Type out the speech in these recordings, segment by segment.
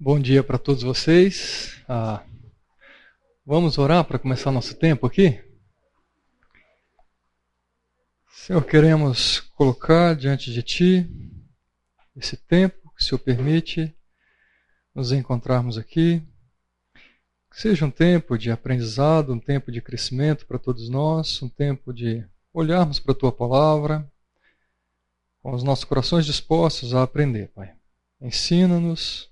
Bom dia para todos vocês. Ah, vamos orar para começar nosso tempo aqui? Senhor, queremos colocar diante de Ti esse tempo que o Senhor permite nos encontrarmos aqui. Que seja um tempo de aprendizado, um tempo de crescimento para todos nós, um tempo de olharmos para a Tua palavra com os nossos corações dispostos a aprender, Pai. Ensina-nos,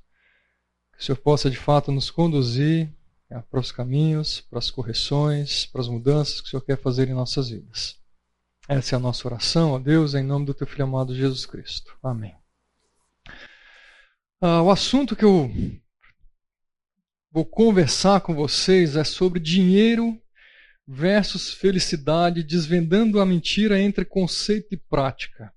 que o Senhor possa de fato nos conduzir para os caminhos, para as correções, para as mudanças que o Senhor quer fazer em nossas vidas. Essa é a nossa oração, ó Deus, em nome do Teu Filho amado Jesus Cristo. Amém. Ah, o assunto que eu vou conversar com vocês é sobre dinheiro versus felicidade, desvendando a mentira entre conceito e prática.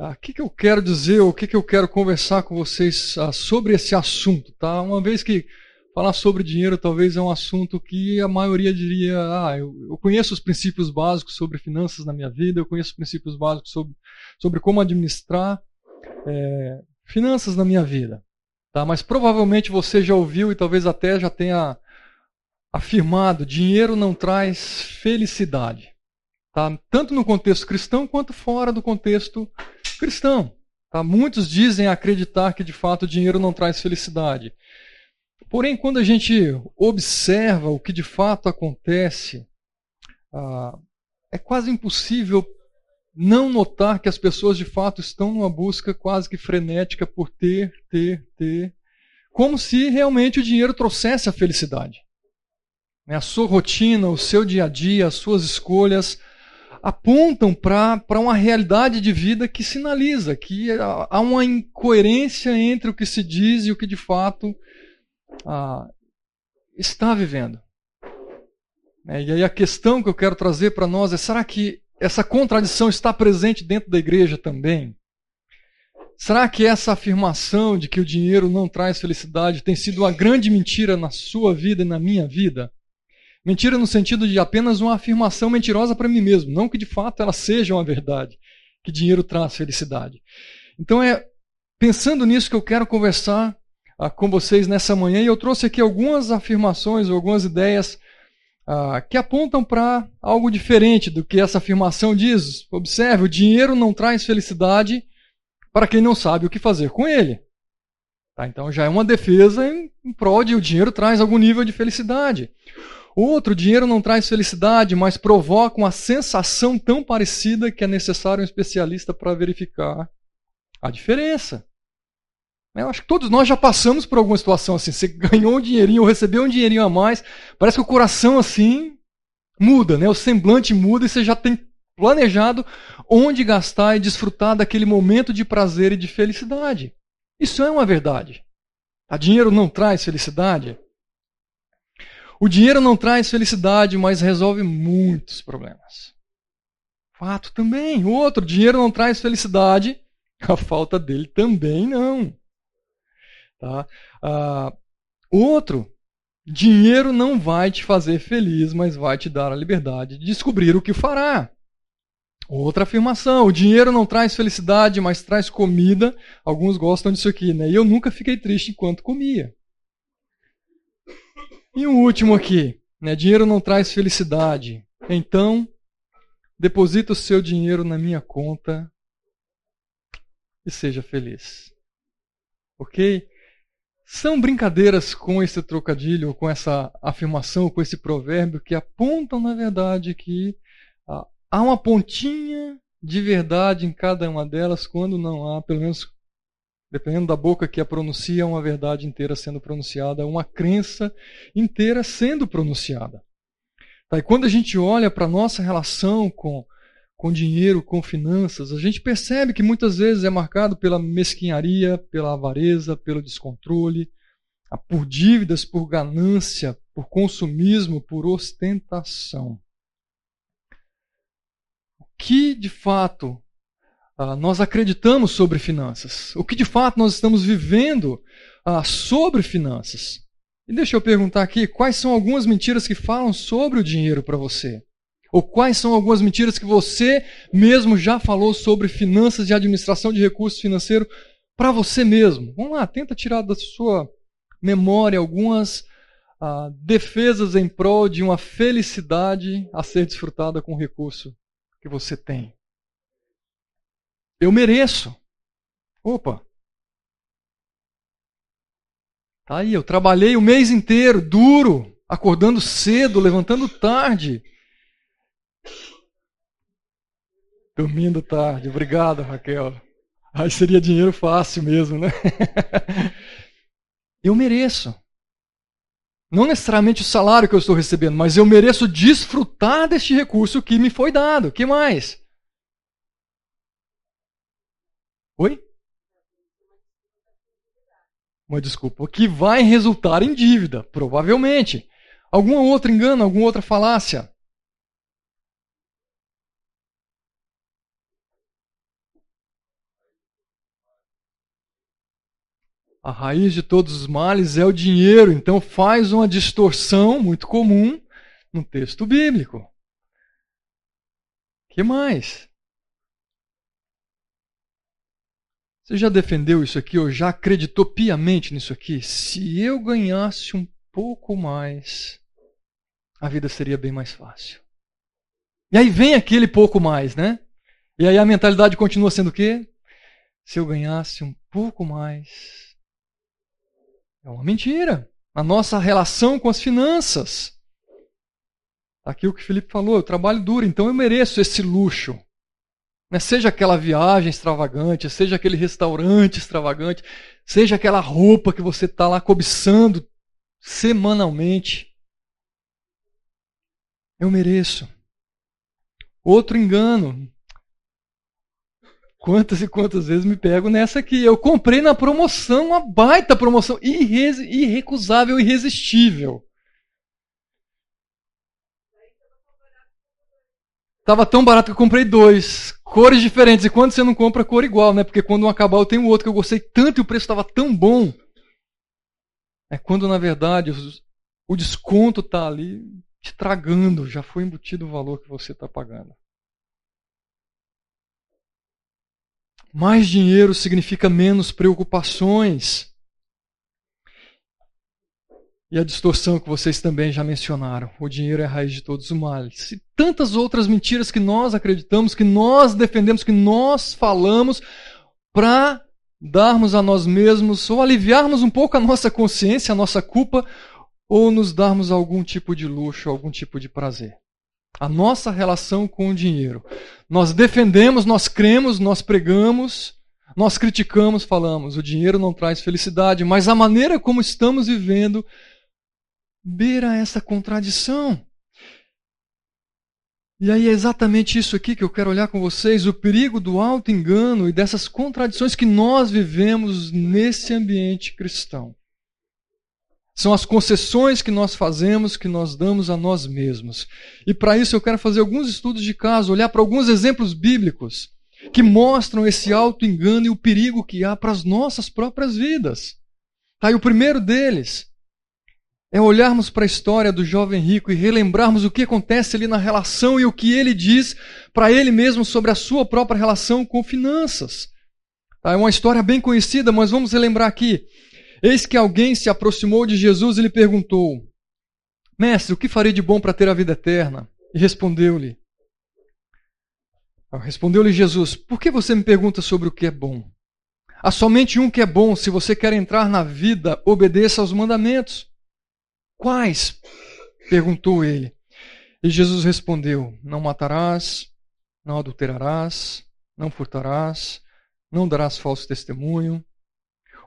Ah, o que, que eu quero dizer, o que, que eu quero conversar com vocês ah, sobre esse assunto, tá? Uma vez que falar sobre dinheiro talvez é um assunto que a maioria diria, ah, eu, eu conheço os princípios básicos sobre finanças na minha vida, eu conheço os princípios básicos sobre, sobre como administrar é, finanças na minha vida, tá? Mas provavelmente você já ouviu e talvez até já tenha afirmado, dinheiro não traz felicidade. Tá? Tanto no contexto cristão quanto fora do contexto cristão. Tá? Muitos dizem acreditar que de fato o dinheiro não traz felicidade. Porém, quando a gente observa o que de fato acontece, ah, é quase impossível não notar que as pessoas de fato estão numa busca quase que frenética por ter, ter, ter, como se realmente o dinheiro trouxesse a felicidade. Né? A sua rotina, o seu dia a dia, as suas escolhas apontam para uma realidade de vida que sinaliza que há uma incoerência entre o que se diz e o que de fato ah, está vivendo. É, e aí a questão que eu quero trazer para nós é: será que essa contradição está presente dentro da igreja também? Será que essa afirmação de que o dinheiro não traz felicidade tem sido uma grande mentira na sua vida e na minha vida? Mentira no sentido de apenas uma afirmação mentirosa para mim mesmo, não que de fato ela seja uma verdade, que dinheiro traz felicidade. Então é pensando nisso que eu quero conversar ah, com vocês nessa manhã e eu trouxe aqui algumas afirmações, algumas ideias ah, que apontam para algo diferente do que essa afirmação diz. Observe, o dinheiro não traz felicidade para quem não sabe o que fazer com ele. Tá, então já é uma defesa em, em prol de o dinheiro traz algum nível de felicidade. Outro, dinheiro não traz felicidade, mas provoca uma sensação tão parecida que é necessário um especialista para verificar a diferença. Eu acho que todos nós já passamos por alguma situação assim. Você ganhou um dinheirinho ou recebeu um dinheirinho a mais, parece que o coração assim muda, né? O semblante muda e você já tem planejado onde gastar e desfrutar daquele momento de prazer e de felicidade. Isso é uma verdade. A dinheiro não traz felicidade? O dinheiro não traz felicidade, mas resolve muitos problemas. Fato também. Outro, dinheiro não traz felicidade, a falta dele também não. Tá? Ah, outro, dinheiro não vai te fazer feliz, mas vai te dar a liberdade de descobrir o que fará. Outra afirmação: o dinheiro não traz felicidade, mas traz comida. Alguns gostam disso aqui, né? E eu nunca fiquei triste enquanto comia. E um último aqui, né? Dinheiro não traz felicidade. Então, deposita o seu dinheiro na minha conta e seja feliz. Ok? São brincadeiras com esse trocadilho, com essa afirmação, com esse provérbio que apontam, na verdade, que há uma pontinha de verdade em cada uma delas, quando não há, pelo menos dependendo da boca que a pronuncia, uma verdade inteira sendo pronunciada, uma crença inteira sendo pronunciada. Tá? E quando a gente olha para a nossa relação com, com dinheiro, com finanças, a gente percebe que muitas vezes é marcado pela mesquinharia, pela avareza, pelo descontrole, por dívidas, por ganância, por consumismo, por ostentação. O que de fato ah, nós acreditamos sobre finanças, o que de fato nós estamos vivendo uh, sobre finanças. E deixa eu perguntar aqui, quais são algumas mentiras que falam sobre o dinheiro para você? Ou quais são algumas mentiras que você mesmo já falou sobre finanças e administração de recursos financeiros para você mesmo? Vamos lá, tenta tirar da sua memória algumas ah, defesas em prol de uma felicidade a ser desfrutada com o recurso que você tem. Eu mereço. Opa. Tá aí, eu trabalhei o mês inteiro, duro, acordando cedo, levantando tarde. Dormindo tarde. Obrigado, Raquel. Aí seria dinheiro fácil mesmo, né? eu mereço. Não necessariamente o salário que eu estou recebendo, mas eu mereço desfrutar deste recurso que me foi dado. que mais? Oi? Uma desculpa. Que vai resultar em dívida, provavelmente. Algum outro engano, alguma outra falácia? A raiz de todos os males é o dinheiro, então faz uma distorção muito comum no texto bíblico. que mais? Você já defendeu isso aqui ou já acreditou piamente nisso aqui? Se eu ganhasse um pouco mais, a vida seria bem mais fácil. E aí vem aquele pouco mais, né? E aí a mentalidade continua sendo o quê? Se eu ganhasse um pouco mais, é uma mentira. A nossa relação com as finanças. Aqui o que o Felipe falou, eu trabalho duro, então eu mereço esse luxo. Né? Seja aquela viagem extravagante, seja aquele restaurante extravagante, seja aquela roupa que você está lá cobiçando semanalmente. Eu mereço. Outro engano. Quantas e quantas vezes me pego nessa aqui? Eu comprei na promoção, uma baita promoção, irre irrecusável, irresistível. Tava tão barato que eu comprei dois. Cores diferentes. E quando você não compra cor igual, né? Porque quando um acabar eu tenho outro que eu gostei tanto e o preço estava tão bom. É quando na verdade o desconto está ali estragando, já foi embutido o valor que você está pagando. Mais dinheiro significa menos preocupações. E a distorção que vocês também já mencionaram. O dinheiro é a raiz de todos os males. E tantas outras mentiras que nós acreditamos, que nós defendemos, que nós falamos para darmos a nós mesmos ou aliviarmos um pouco a nossa consciência, a nossa culpa, ou nos darmos algum tipo de luxo, algum tipo de prazer a nossa relação com o dinheiro. Nós defendemos, nós cremos, nós pregamos, nós criticamos, falamos, o dinheiro não traz felicidade, mas a maneira como estamos vivendo beira essa contradição. E aí é exatamente isso aqui que eu quero olhar com vocês, o perigo do alto engano e dessas contradições que nós vivemos nesse ambiente cristão. São as concessões que nós fazemos, que nós damos a nós mesmos. E para isso eu quero fazer alguns estudos de caso, olhar para alguns exemplos bíblicos que mostram esse auto-engano e o perigo que há para as nossas próprias vidas. Tá, e o primeiro deles é olharmos para a história do jovem rico e relembrarmos o que acontece ali na relação e o que ele diz para ele mesmo sobre a sua própria relação com finanças. Tá, é uma história bem conhecida, mas vamos relembrar aqui. Eis que alguém se aproximou de Jesus e lhe perguntou: Mestre, o que farei de bom para ter a vida eterna? E respondeu-lhe: Respondeu-lhe Jesus: Por que você me pergunta sobre o que é bom? Há somente um que é bom. Se você quer entrar na vida, obedeça aos mandamentos. Quais? perguntou ele. E Jesus respondeu: Não matarás, não adulterarás, não furtarás, não darás falso testemunho,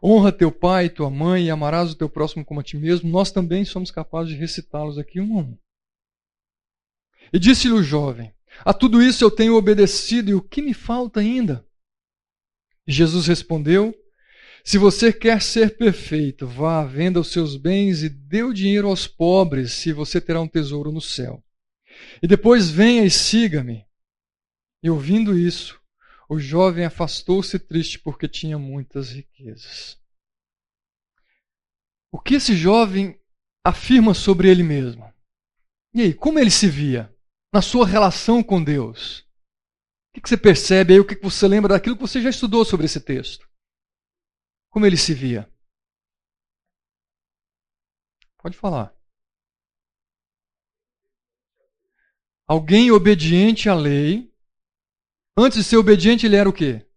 honra teu pai e tua mãe e amarás o teu próximo como a ti mesmo, nós também somos capazes de recitá-los aqui um a um. E disse-lhe o jovem: A tudo isso eu tenho obedecido, e o que me falta ainda? Jesus respondeu: Se você quer ser perfeito, vá, venda os seus bens e dê o dinheiro aos pobres, se você terá um tesouro no céu. E depois venha e siga-me. E ouvindo isso, o jovem afastou-se triste porque tinha muitas riquezas. O que esse jovem afirma sobre ele mesmo? E aí, como ele se via na sua relação com Deus? O que você percebe aí? O que você lembra daquilo que você já estudou sobre esse texto? Como ele se via? Pode falar. Alguém obediente à lei. Antes de ser obediente, ele era o quê?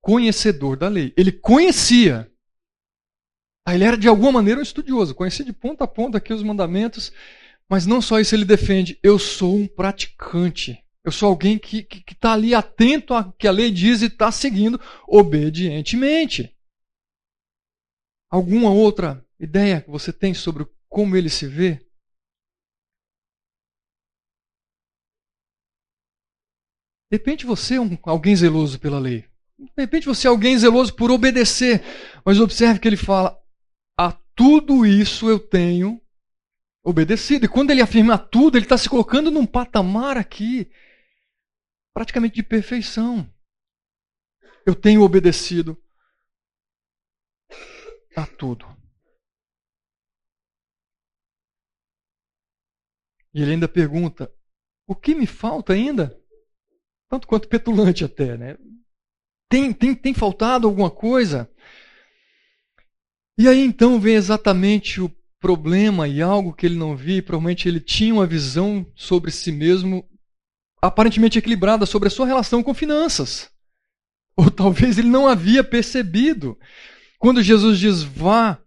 Conhecedor da lei. Ele conhecia. Ah, ele era de alguma maneira um estudioso, conhecia de ponta a ponta aqui os mandamentos, mas não só isso ele defende, eu sou um praticante. Eu sou alguém que está tá ali atento ao que a lei diz e está seguindo obedientemente. Alguma outra ideia que você tem sobre como ele se vê? De repente você é um, alguém zeloso pela lei. De repente você é alguém zeloso por obedecer. Mas observe que ele fala: a tudo isso eu tenho obedecido. E quando ele afirma tudo, ele está se colocando num patamar aqui praticamente de perfeição. Eu tenho obedecido a tudo. E ele ainda pergunta: o que me falta ainda? Tanto quanto petulante até, né? Tem, tem, tem faltado alguma coisa? E aí então vem exatamente o problema e algo que ele não via, provavelmente ele tinha uma visão sobre si mesmo aparentemente equilibrada sobre a sua relação com finanças. Ou talvez ele não havia percebido. Quando Jesus diz: vá,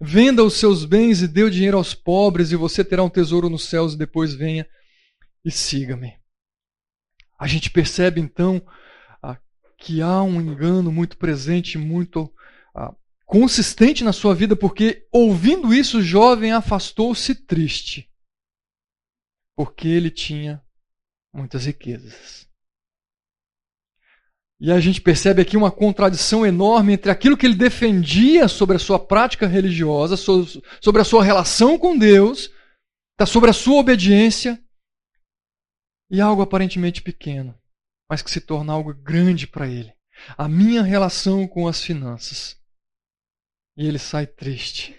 venda os seus bens e dê o dinheiro aos pobres, e você terá um tesouro nos céus, e depois venha e siga-me. A gente percebe então ah, que há um engano muito presente, muito ah, consistente na sua vida, porque ouvindo isso, o jovem afastou-se triste, porque ele tinha muitas riquezas. E a gente percebe aqui uma contradição enorme entre aquilo que ele defendia sobre a sua prática religiosa, sobre a sua relação com Deus, tá, sobre a sua obediência, e algo aparentemente pequeno, mas que se torna algo grande para ele. A minha relação com as finanças. E ele sai triste,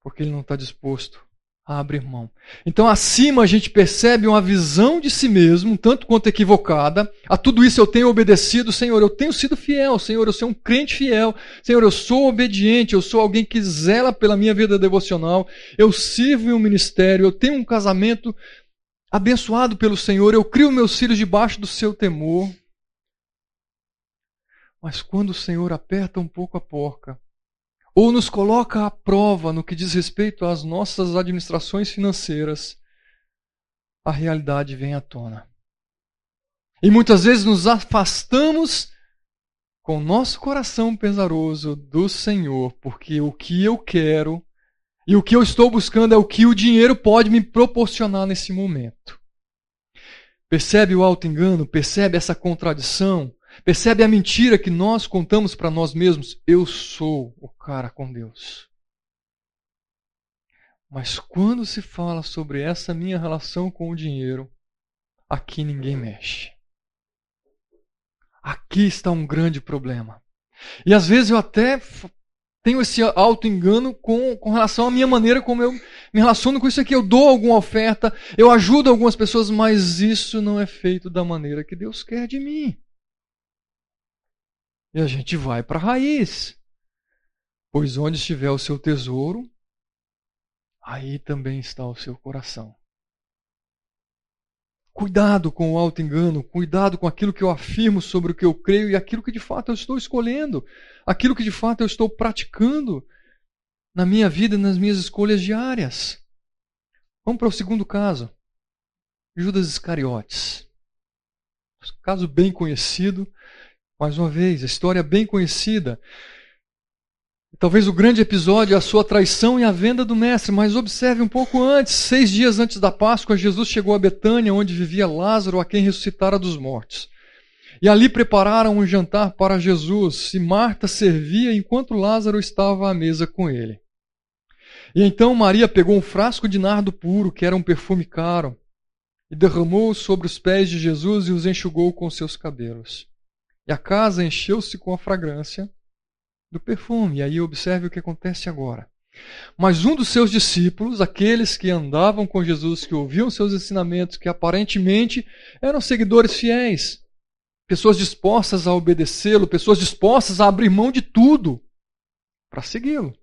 porque ele não está disposto a abrir mão. Então, acima a gente percebe uma visão de si mesmo, tanto quanto equivocada. A tudo isso eu tenho obedecido, Senhor, eu tenho sido fiel, Senhor, eu sou um crente fiel, Senhor, eu sou obediente, eu sou alguém que zela pela minha vida devocional, eu sirvo em um ministério, eu tenho um casamento abençoado pelo Senhor, eu crio meus filhos debaixo do seu temor. Mas quando o Senhor aperta um pouco a porca, ou nos coloca à prova no que diz respeito às nossas administrações financeiras, a realidade vem à tona. E muitas vezes nos afastamos com nosso coração pesaroso do Senhor, porque o que eu quero e o que eu estou buscando é o que o dinheiro pode me proporcionar nesse momento. Percebe o auto-engano? Percebe essa contradição? Percebe a mentira que nós contamos para nós mesmos? Eu sou o cara com Deus. Mas quando se fala sobre essa minha relação com o dinheiro, aqui ninguém mexe. Aqui está um grande problema. E às vezes eu até tenho esse auto-engano com, com relação à minha maneira como eu me relaciono com isso aqui. Eu dou alguma oferta, eu ajudo algumas pessoas, mas isso não é feito da maneira que Deus quer de mim. E a gente vai para a raiz. Pois onde estiver o seu tesouro, aí também está o seu coração. Cuidado com o auto-engano, cuidado com aquilo que eu afirmo sobre o que eu creio e aquilo que de fato eu estou escolhendo, aquilo que de fato eu estou praticando na minha vida, nas minhas escolhas diárias. Vamos para o segundo caso. Judas Iscariotes. Caso bem conhecido, mais uma vez, a história é bem conhecida. Talvez o grande episódio é a sua traição e a venda do mestre, mas observe um pouco antes, seis dias antes da Páscoa, Jesus chegou a Betânia, onde vivia Lázaro, a quem ressuscitara dos mortos. E ali prepararam um jantar para Jesus, e Marta servia enquanto Lázaro estava à mesa com ele. E então Maria pegou um frasco de nardo puro, que era um perfume caro, e derramou sobre os pés de Jesus e os enxugou com seus cabelos. E a casa encheu-se com a fragrância do perfume. E aí observe o que acontece agora. Mas um dos seus discípulos, aqueles que andavam com Jesus, que ouviam seus ensinamentos, que aparentemente eram seguidores fiéis, pessoas dispostas a obedecê-lo, pessoas dispostas a abrir mão de tudo para segui-lo.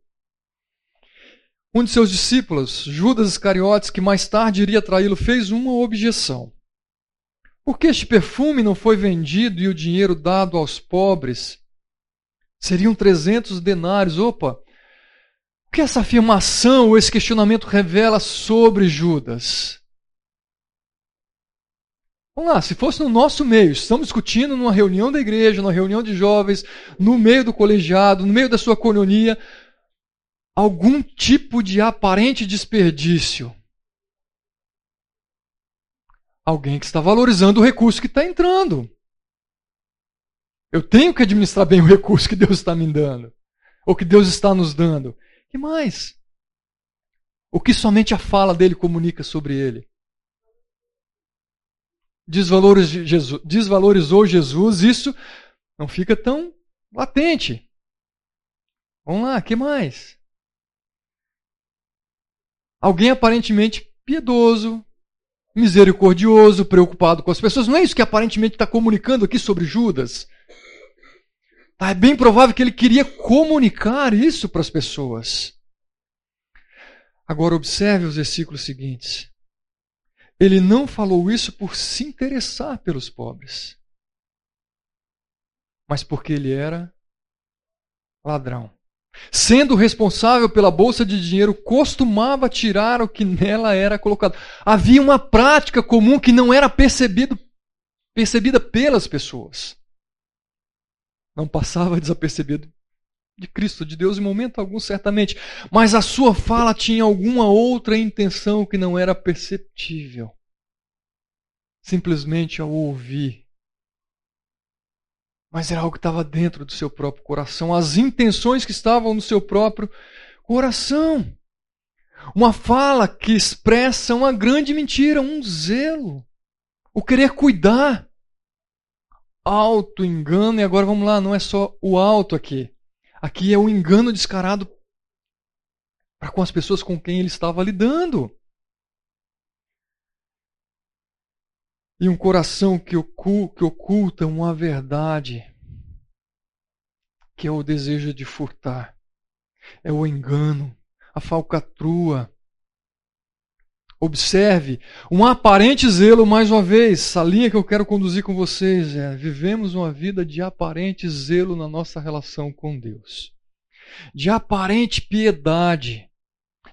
Um de seus discípulos, Judas Iscariotes, que mais tarde iria traí-lo, fez uma objeção. Por que este perfume não foi vendido e o dinheiro dado aos pobres? Seriam 300 denários. Opa! O que essa afirmação ou esse questionamento revela sobre Judas? Vamos lá, se fosse no nosso meio, estamos discutindo numa reunião da igreja, numa reunião de jovens, no meio do colegiado, no meio da sua coronia, algum tipo de aparente desperdício. Alguém que está valorizando o recurso que está entrando. Eu tenho que administrar bem o recurso que Deus está me dando, ou que Deus está nos dando. que mais? O que somente a fala dele comunica sobre ele? Desvalorizou Jesus, isso não fica tão latente. Vamos lá, que mais? Alguém aparentemente piedoso, misericordioso, preocupado com as pessoas. Não é isso que aparentemente está comunicando aqui sobre Judas? Tá, é bem provável que ele queria comunicar isso para as pessoas. Agora, observe os versículos seguintes. Ele não falou isso por se interessar pelos pobres, mas porque ele era ladrão. Sendo responsável pela bolsa de dinheiro, costumava tirar o que nela era colocado. Havia uma prática comum que não era percebido, percebida pelas pessoas. Não passava desapercebido de Cristo, de Deus, em momento algum, certamente. Mas a sua fala tinha alguma outra intenção que não era perceptível. Simplesmente ao ouvir mas era algo que estava dentro do seu próprio coração, as intenções que estavam no seu próprio coração. Uma fala que expressa uma grande mentira, um zelo, o querer cuidar. Auto engano, e agora vamos lá, não é só o alto aqui. Aqui é o engano descarado para com as pessoas com quem ele estava lidando. E um coração que, oculta uma verdade, que é o desejo de furtar, é o engano, a falcatrua. Observe um aparente zelo, mais uma vez, a linha que eu quero conduzir com vocês é: vivemos uma vida de aparente zelo na nossa relação com Deus, de aparente piedade,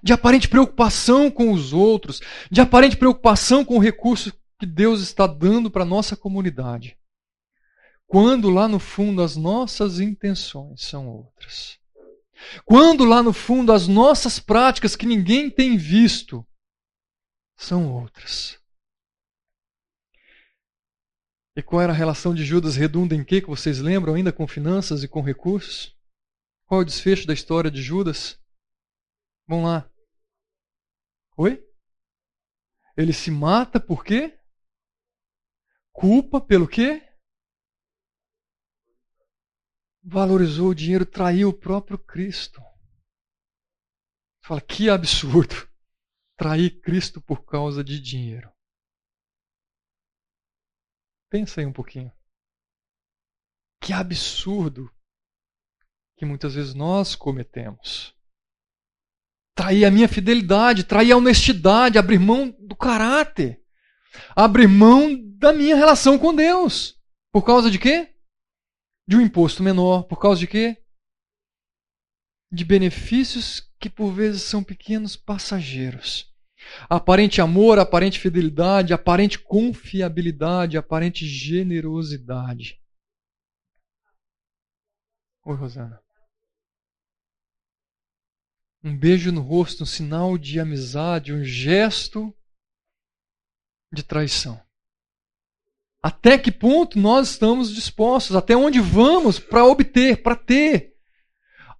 de aparente preocupação com os outros, de aparente preocupação com o recurso que Deus está dando para a nossa comunidade, quando lá no fundo as nossas intenções são outras. Quando lá no fundo as nossas práticas que ninguém tem visto são outras. E qual era a relação de Judas redunda em quê que vocês lembram ainda com finanças e com recursos? Qual é o desfecho da história de Judas? Vamos lá. Oi? Ele se mata por quê? Culpa pelo quê? Valorizou o dinheiro, traiu o próprio Cristo. Fala, que absurdo. Trair Cristo por causa de dinheiro. Pensa aí um pouquinho. Que absurdo que muitas vezes nós cometemos. Trair a minha fidelidade, trair a honestidade, abrir mão do caráter abrir mão da minha relação com Deus. Por causa de quê? De um imposto menor. Por causa de quê? De benefícios que por vezes são pequenos passageiros. Aparente amor, aparente fidelidade, aparente confiabilidade, aparente generosidade. Oi, Rosana. Um beijo no rosto, um sinal de amizade, um gesto de traição. Até que ponto nós estamos dispostos, até onde vamos para obter, para ter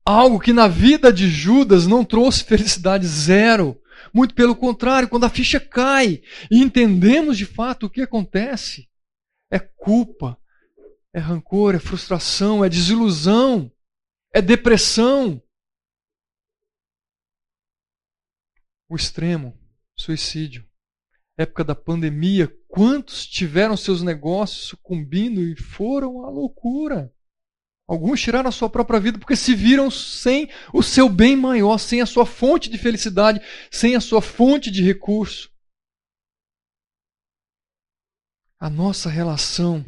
algo que na vida de Judas não trouxe felicidade zero. Muito pelo contrário, quando a ficha cai e entendemos de fato o que acontece, é culpa, é rancor, é frustração, é desilusão, é depressão. O extremo, suicídio época da pandemia, quantos tiveram seus negócios sucumbindo e foram à loucura, Alguns tiraram a sua própria vida porque se viram sem o seu bem maior, sem a sua fonte de felicidade, sem a sua fonte de recurso. A nossa relação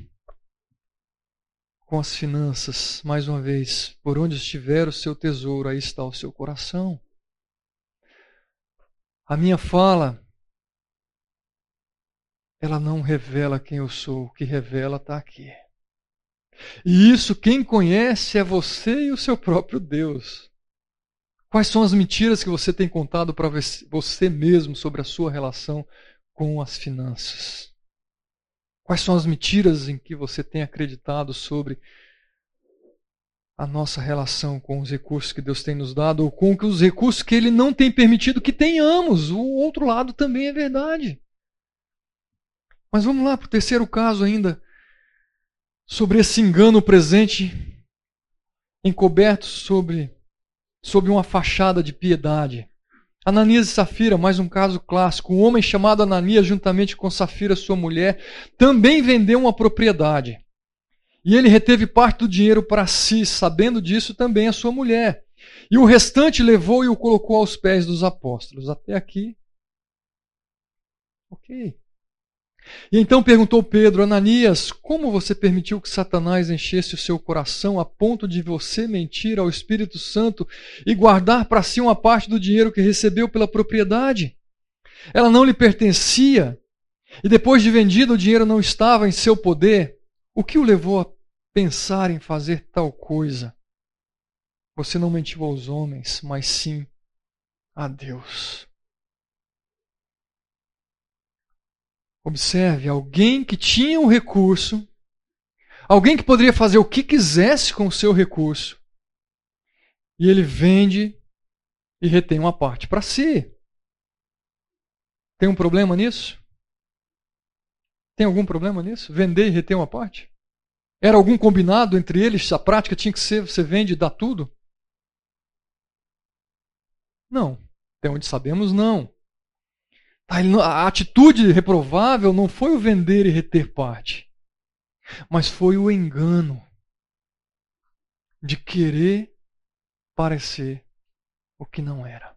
com as finanças, mais uma vez, por onde estiver o seu tesouro, aí está o seu coração. A minha fala, ela não revela quem eu sou, o que revela está aqui. E isso quem conhece é você e o seu próprio Deus. Quais são as mentiras que você tem contado para você mesmo sobre a sua relação com as finanças? Quais são as mentiras em que você tem acreditado sobre a nossa relação com os recursos que Deus tem nos dado ou com os recursos que Ele não tem permitido que tenhamos? O outro lado também é verdade. Mas vamos lá para o terceiro caso ainda sobre esse engano presente, encoberto sobre, sobre uma fachada de piedade. Ananias e Safira, mais um caso clássico. Um homem chamado Ananias, juntamente com Safira, sua mulher, também vendeu uma propriedade. E ele reteve parte do dinheiro para si, sabendo disso também a sua mulher. E o restante levou e o colocou aos pés dos apóstolos. Até aqui. Ok. E então perguntou Pedro, Ananias, como você permitiu que Satanás enchesse o seu coração a ponto de você mentir ao Espírito Santo e guardar para si uma parte do dinheiro que recebeu pela propriedade? Ela não lhe pertencia, e depois de vendido o dinheiro não estava em seu poder. O que o levou a pensar em fazer tal coisa? Você não mentiu aos homens, mas sim a Deus. Observe, alguém que tinha um recurso, alguém que poderia fazer o que quisesse com o seu recurso, e ele vende e retém uma parte para si. Tem um problema nisso? Tem algum problema nisso? Vender e reter uma parte? Era algum combinado entre eles? A prática tinha que ser você vende e dá tudo? Não. Até onde sabemos, não. A atitude reprovável não foi o vender e reter parte, mas foi o engano de querer parecer o que não era.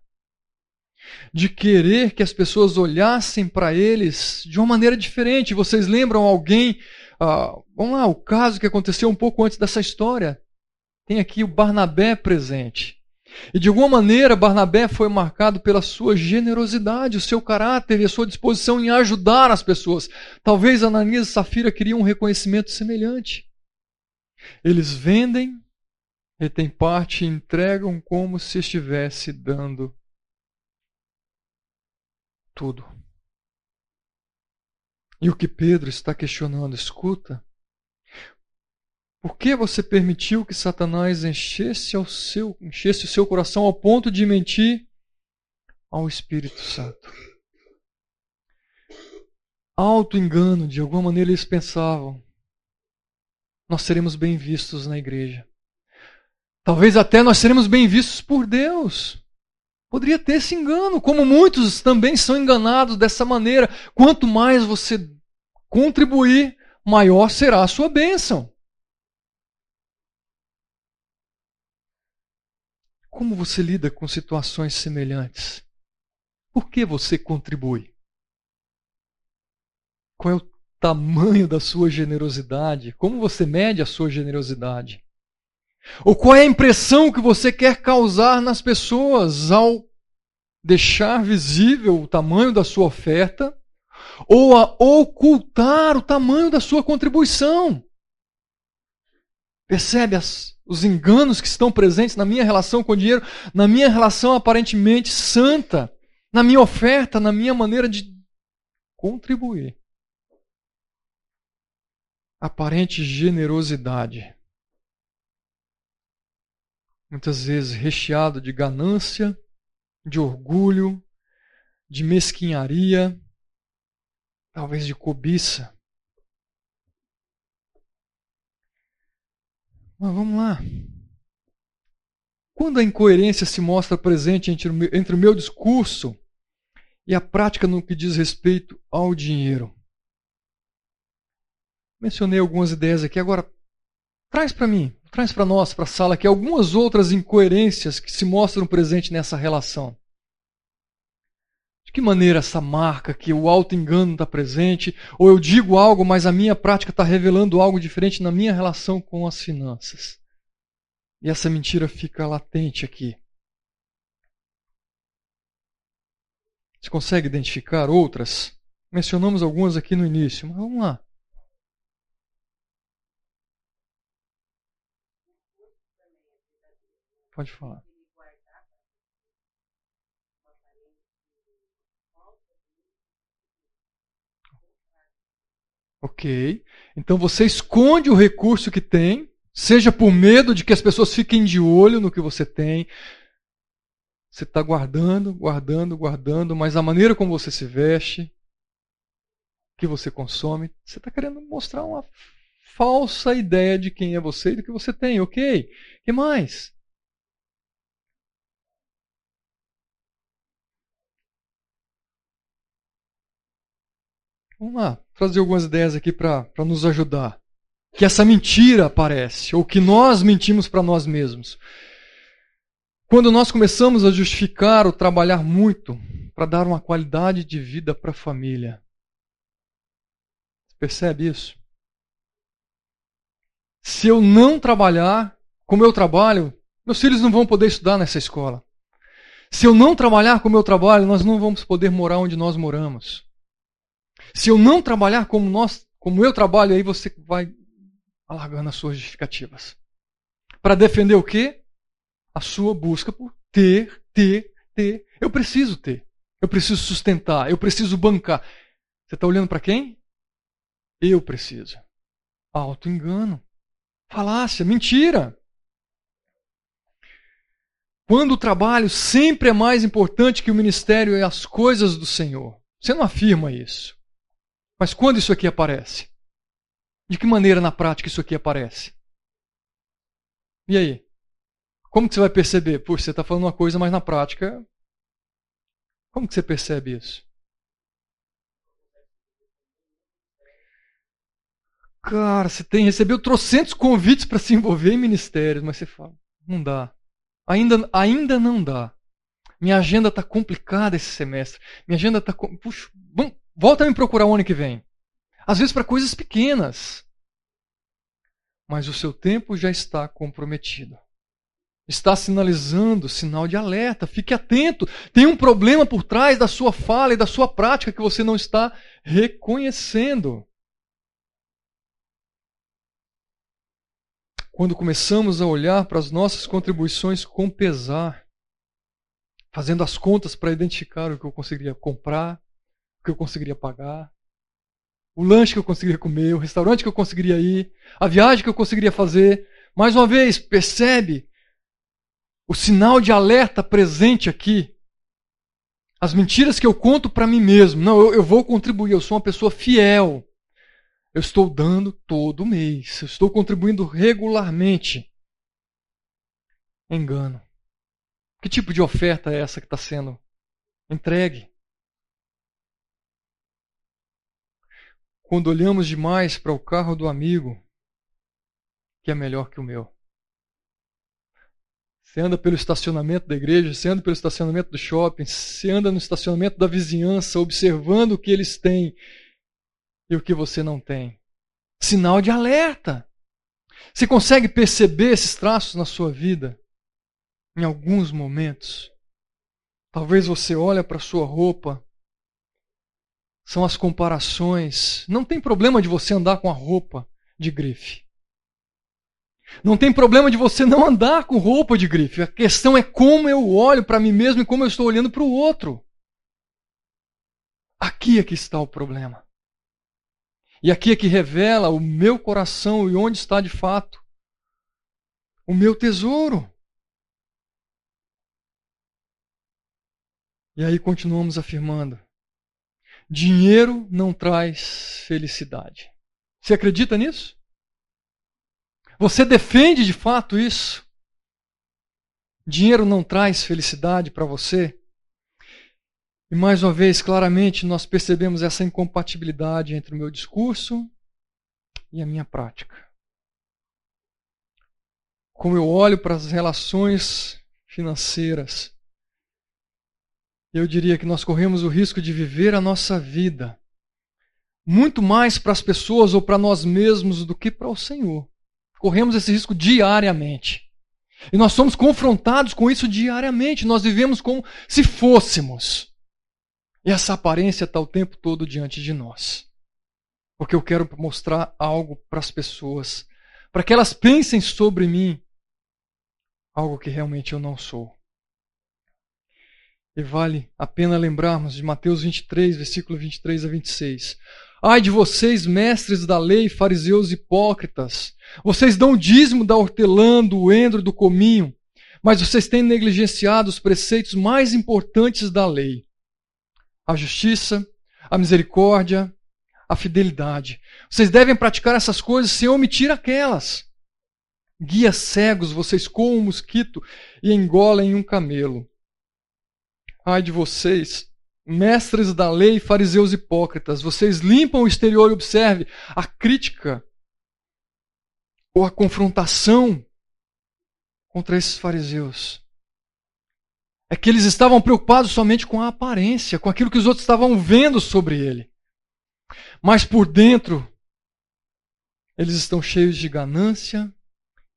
De querer que as pessoas olhassem para eles de uma maneira diferente. Vocês lembram alguém? Uh, vamos lá, o caso que aconteceu um pouco antes dessa história. Tem aqui o Barnabé presente. E de alguma maneira, Barnabé foi marcado pela sua generosidade, o seu caráter e a sua disposição em ajudar as pessoas. Talvez Ananias e Safira queriam um reconhecimento semelhante. Eles vendem, retêm parte e entregam como se estivesse dando tudo. E o que Pedro está questionando, escuta, por que você permitiu que Satanás enchesse, ao seu, enchesse o seu coração ao ponto de mentir ao Espírito Santo? Alto engano, de alguma maneira eles pensavam, nós seremos bem vistos na igreja. Talvez até nós seremos bem vistos por Deus. Poderia ter esse engano, como muitos também são enganados dessa maneira. Quanto mais você contribuir, maior será a sua bênção. Como você lida com situações semelhantes? Por que você contribui? Qual é o tamanho da sua generosidade? Como você mede a sua generosidade? Ou qual é a impressão que você quer causar nas pessoas ao deixar visível o tamanho da sua oferta ou a ocultar o tamanho da sua contribuição? Percebe as, os enganos que estão presentes na minha relação com o dinheiro, na minha relação aparentemente santa, na minha oferta, na minha maneira de contribuir. Aparente generosidade. Muitas vezes recheado de ganância, de orgulho, de mesquinharia, talvez de cobiça. Mas vamos lá. Quando a incoerência se mostra presente entre o, meu, discurso e a prática no que diz respeito ao dinheiro? Mencionei algumas ideias aqui, agora traz para mim. traz para nós, para a sala, aqui algumas outras incoerências que se mostram presentes nessa relação. Que maneira essa marca que o auto-engano está presente, ou eu digo algo, mas a minha prática está revelando algo diferente na minha relação com as finanças? E essa mentira fica latente aqui. Você consegue identificar outras? Mencionamos algumas aqui no início, mas vamos lá. Pode falar. Ok. Então você esconde o recurso que tem, seja por medo de que as pessoas fiquem de olho no que você tem. Você está guardando, guardando, guardando, mas a maneira como você se veste, que você consome, você está querendo mostrar uma falsa ideia de quem é você e do que você tem, ok? que mais? Vamos lá, trazer algumas ideias aqui para nos ajudar. Que essa mentira aparece, ou que nós mentimos para nós mesmos. Quando nós começamos a justificar o trabalhar muito para dar uma qualidade de vida para a família. Percebe isso? Se eu não trabalhar como eu trabalho, meus filhos não vão poder estudar nessa escola. Se eu não trabalhar como eu trabalho, nós não vamos poder morar onde nós moramos. Se eu não trabalhar como nós, como eu trabalho, aí você vai alargando as suas justificativas. Para defender o quê? A sua busca por ter, ter, ter. Eu preciso ter. Eu preciso sustentar. Eu preciso bancar. Você está olhando para quem? Eu preciso. Auto-engano. Falácia, mentira. Quando o trabalho sempre é mais importante que o ministério e as coisas do Senhor. Você não afirma isso. Mas quando isso aqui aparece? De que maneira na prática isso aqui aparece? E aí? Como que você vai perceber? Puxa, você está falando uma coisa, mas na prática. Como que você percebe isso? Cara, você tem recebeu trocentos convites para se envolver em ministérios, mas você fala, não dá. Ainda, ainda não dá. Minha agenda está complicada esse semestre. Minha agenda está. Puxa, vamos, Volta a me procurar o ano que vem. Às vezes para coisas pequenas. Mas o seu tempo já está comprometido. Está sinalizando sinal de alerta. Fique atento. Tem um problema por trás da sua fala e da sua prática que você não está reconhecendo. Quando começamos a olhar para as nossas contribuições com pesar, fazendo as contas para identificar o que eu conseguiria comprar, que eu conseguiria pagar, o lanche que eu conseguiria comer, o restaurante que eu conseguiria ir, a viagem que eu conseguiria fazer. Mais uma vez, percebe o sinal de alerta presente aqui. As mentiras que eu conto para mim mesmo. Não, eu, eu, vou contribuir, eu sou uma pessoa fiel. Eu estou dando todo mês, eu estou contribuindo regularmente. Engano. Que tipo de oferta é essa que está sendo entregue? Quando olhamos demais para o carro do amigo, que é melhor que o meu. Você anda pelo estacionamento da igreja, você anda pelo estacionamento do shopping, você anda no estacionamento da vizinhança, observando o que eles têm e o que você não tem. Sinal de alerta. Você consegue perceber esses traços na sua vida? Em alguns momentos. Talvez você olhe para a sua roupa são as comparações. Não tem problema de você andar com a roupa de grife. Não tem problema de você não andar com roupa de grife. A questão é como eu olho para mim mesmo e como eu estou olhando para o outro. Aqui é que está o problema. E aqui é que revela o meu coração e onde está de fato o meu tesouro. E aí continuamos afirmando: Dinheiro não traz felicidade. Você acredita nisso? Você defende de fato isso? Dinheiro não traz felicidade para você? E mais uma vez, claramente, nós percebemos essa incompatibilidade entre o meu discurso e a minha prática. como eu olho para as relações financeiras, eu diria que nós corremos o risco de viver a nossa vida muito mais para as pessoas ou para nós mesmos do que para o Senhor. Corremos esse risco diariamente. E nós somos confrontados com isso diariamente. Nós vivemos como se fôssemos. E essa aparência está o tempo todo diante de nós. Porque eu quero mostrar algo para as pessoas, para que elas pensem sobre mim algo que realmente eu não sou. E vale a pena lembrarmos de Mateus 23, versículo 23 a 26. Ai de vocês, mestres da lei, fariseus hipócritas! Vocês dão o dízimo da hortelã, do endro, do cominho, mas vocês têm negligenciado os preceitos mais importantes da lei: a justiça, a misericórdia, a fidelidade. Vocês devem praticar essas coisas sem omitir aquelas. Guias cegos, vocês coam um mosquito e engolem um camelo. Ai de vocês, mestres da lei, fariseus hipócritas, vocês limpam o exterior e observe a crítica ou a confrontação contra esses fariseus. É que eles estavam preocupados somente com a aparência, com aquilo que os outros estavam vendo sobre ele. Mas por dentro, eles estão cheios de ganância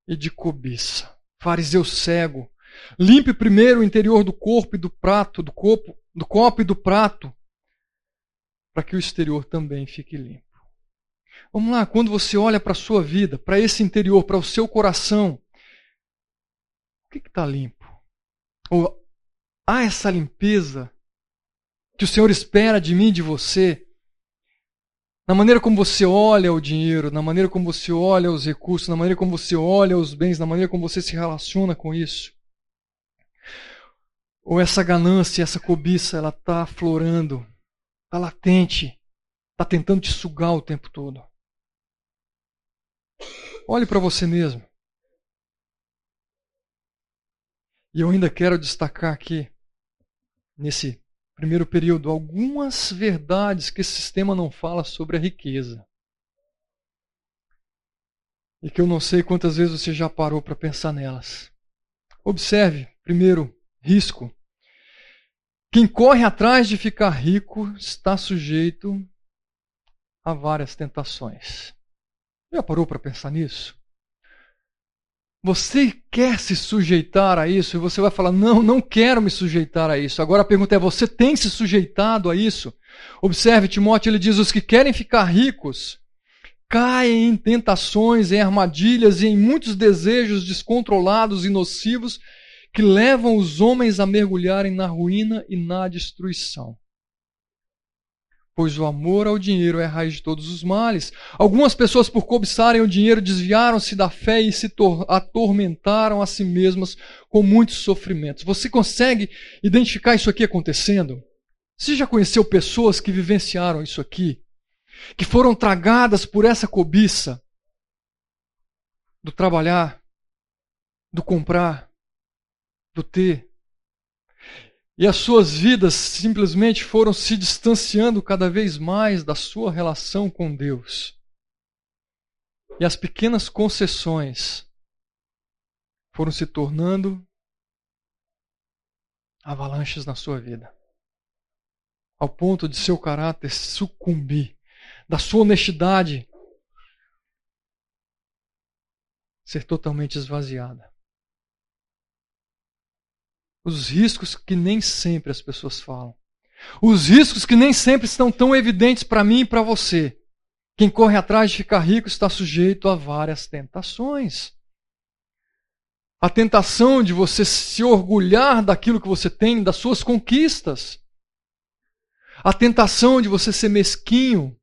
e de cobiça. Fariseu cego, Limpe primeiro o interior do corpo e do prato, do copo, do copo e do prato, para que o exterior também fique limpo. Vamos lá, quando você olha para a sua vida, para esse interior, para o seu coração, o que está limpo? Ou há essa limpeza que o Senhor espera de mim, de você? Na maneira como você olha o dinheiro, na maneira como você olha os recursos, na maneira como você olha os bens, na maneira como você se relaciona com isso. Ou essa ganância, essa cobiça, ela está aflorando, está latente, está tentando te sugar o tempo todo. Olhe para você mesmo. E eu ainda quero destacar aqui, nesse primeiro período, algumas verdades que esse sistema não fala sobre a riqueza. E que eu não sei quantas vezes você já parou para pensar nelas. Observe, primeiro, risco. Quem corre atrás de ficar rico está sujeito a várias tentações. Já parou para pensar nisso? Você quer se sujeitar a isso e você vai falar: não, não quero me sujeitar a isso. Agora a pergunta é: você tem se sujeitado a isso? Observe, Timóteo, ele diz: os que querem ficar ricos caem em tentações, em armadilhas e em muitos desejos descontrolados e nocivos que levam os homens a mergulharem na ruína e na destruição. Pois o amor ao dinheiro é a raiz de todos os males. Algumas pessoas, por cobiçarem o dinheiro, desviaram-se da fé e se atormentaram a si mesmas com muitos sofrimentos. Você consegue identificar isso aqui acontecendo? Você já conheceu pessoas que vivenciaram isso aqui? Que foram tragadas por essa cobiça do trabalhar, do comprar, do ter. E as suas vidas simplesmente foram se distanciando cada vez mais da sua relação com Deus. E as pequenas concessões foram se tornando avalanches na sua vida. Ao ponto de seu caráter sucumbir, da sua honestidade ser totalmente esvaziada os riscos que nem sempre as pessoas falam. Os riscos que nem sempre estão tão evidentes para mim e para você. Quem corre atrás de ficar rico está sujeito a várias tentações. A tentação de você se orgulhar daquilo que você tem, das suas conquistas. A tentação de você ser mesquinho,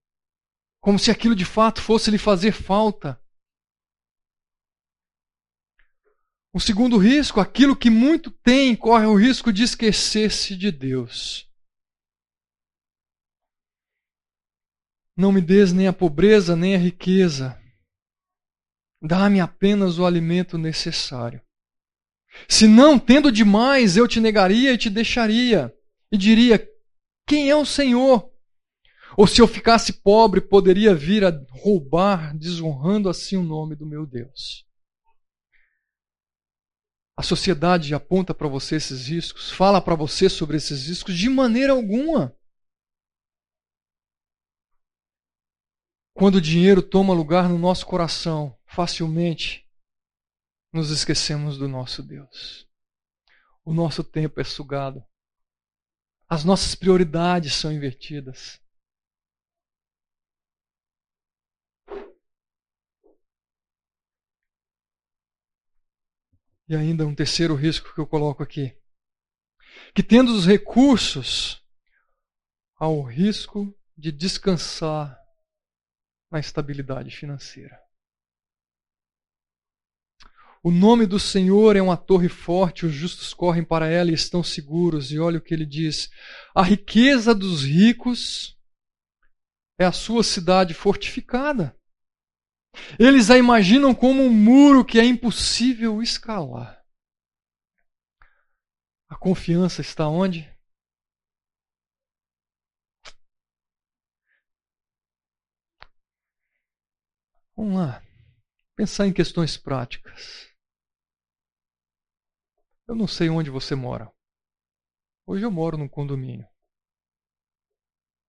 como se aquilo de fato fosse lhe fazer falta. O segundo risco, aquilo que muito tem, corre o risco de esquecer-se de Deus. Não me des nem a pobreza, nem a riqueza. Dá-me apenas o alimento necessário. Se não, tendo demais, eu te negaria e te deixaria, e diria: Quem é o Senhor? Ou se eu ficasse pobre, poderia vir a roubar, desonrando assim o nome do meu Deus. Sociedade aponta para você esses riscos, fala para você sobre esses riscos? De maneira alguma. Quando o dinheiro toma lugar no nosso coração, facilmente nos esquecemos do nosso Deus. O nosso tempo é sugado. As nossas prioridades são invertidas. E ainda um terceiro risco que eu coloco aqui. Que tendo os recursos, há o risco de descansar na estabilidade financeira. O nome do Senhor é uma torre forte, os justos correm para ela e estão seguros. E olha o que ele diz: a riqueza dos ricos é a sua cidade fortificada. Eles a imaginam como um muro que é impossível escalar. A confiança está onde? Vamos lá. Pensar em questões práticas. Eu não sei onde você mora. Hoje eu moro num condomínio.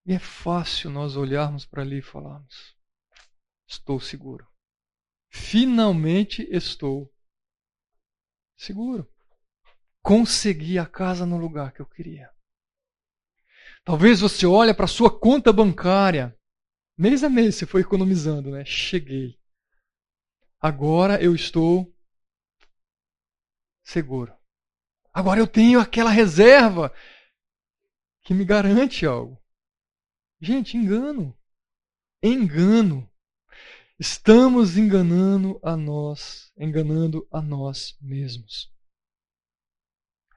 E é fácil nós olharmos para ali e falarmos: Estou seguro. Finalmente estou seguro. Consegui a casa no lugar que eu queria. Talvez você olhe para a sua conta bancária. Mês a mês você foi economizando, né? Cheguei. Agora eu estou seguro. Agora eu tenho aquela reserva que me garante algo. Gente, engano. Engano. Estamos enganando a nós, enganando a nós mesmos.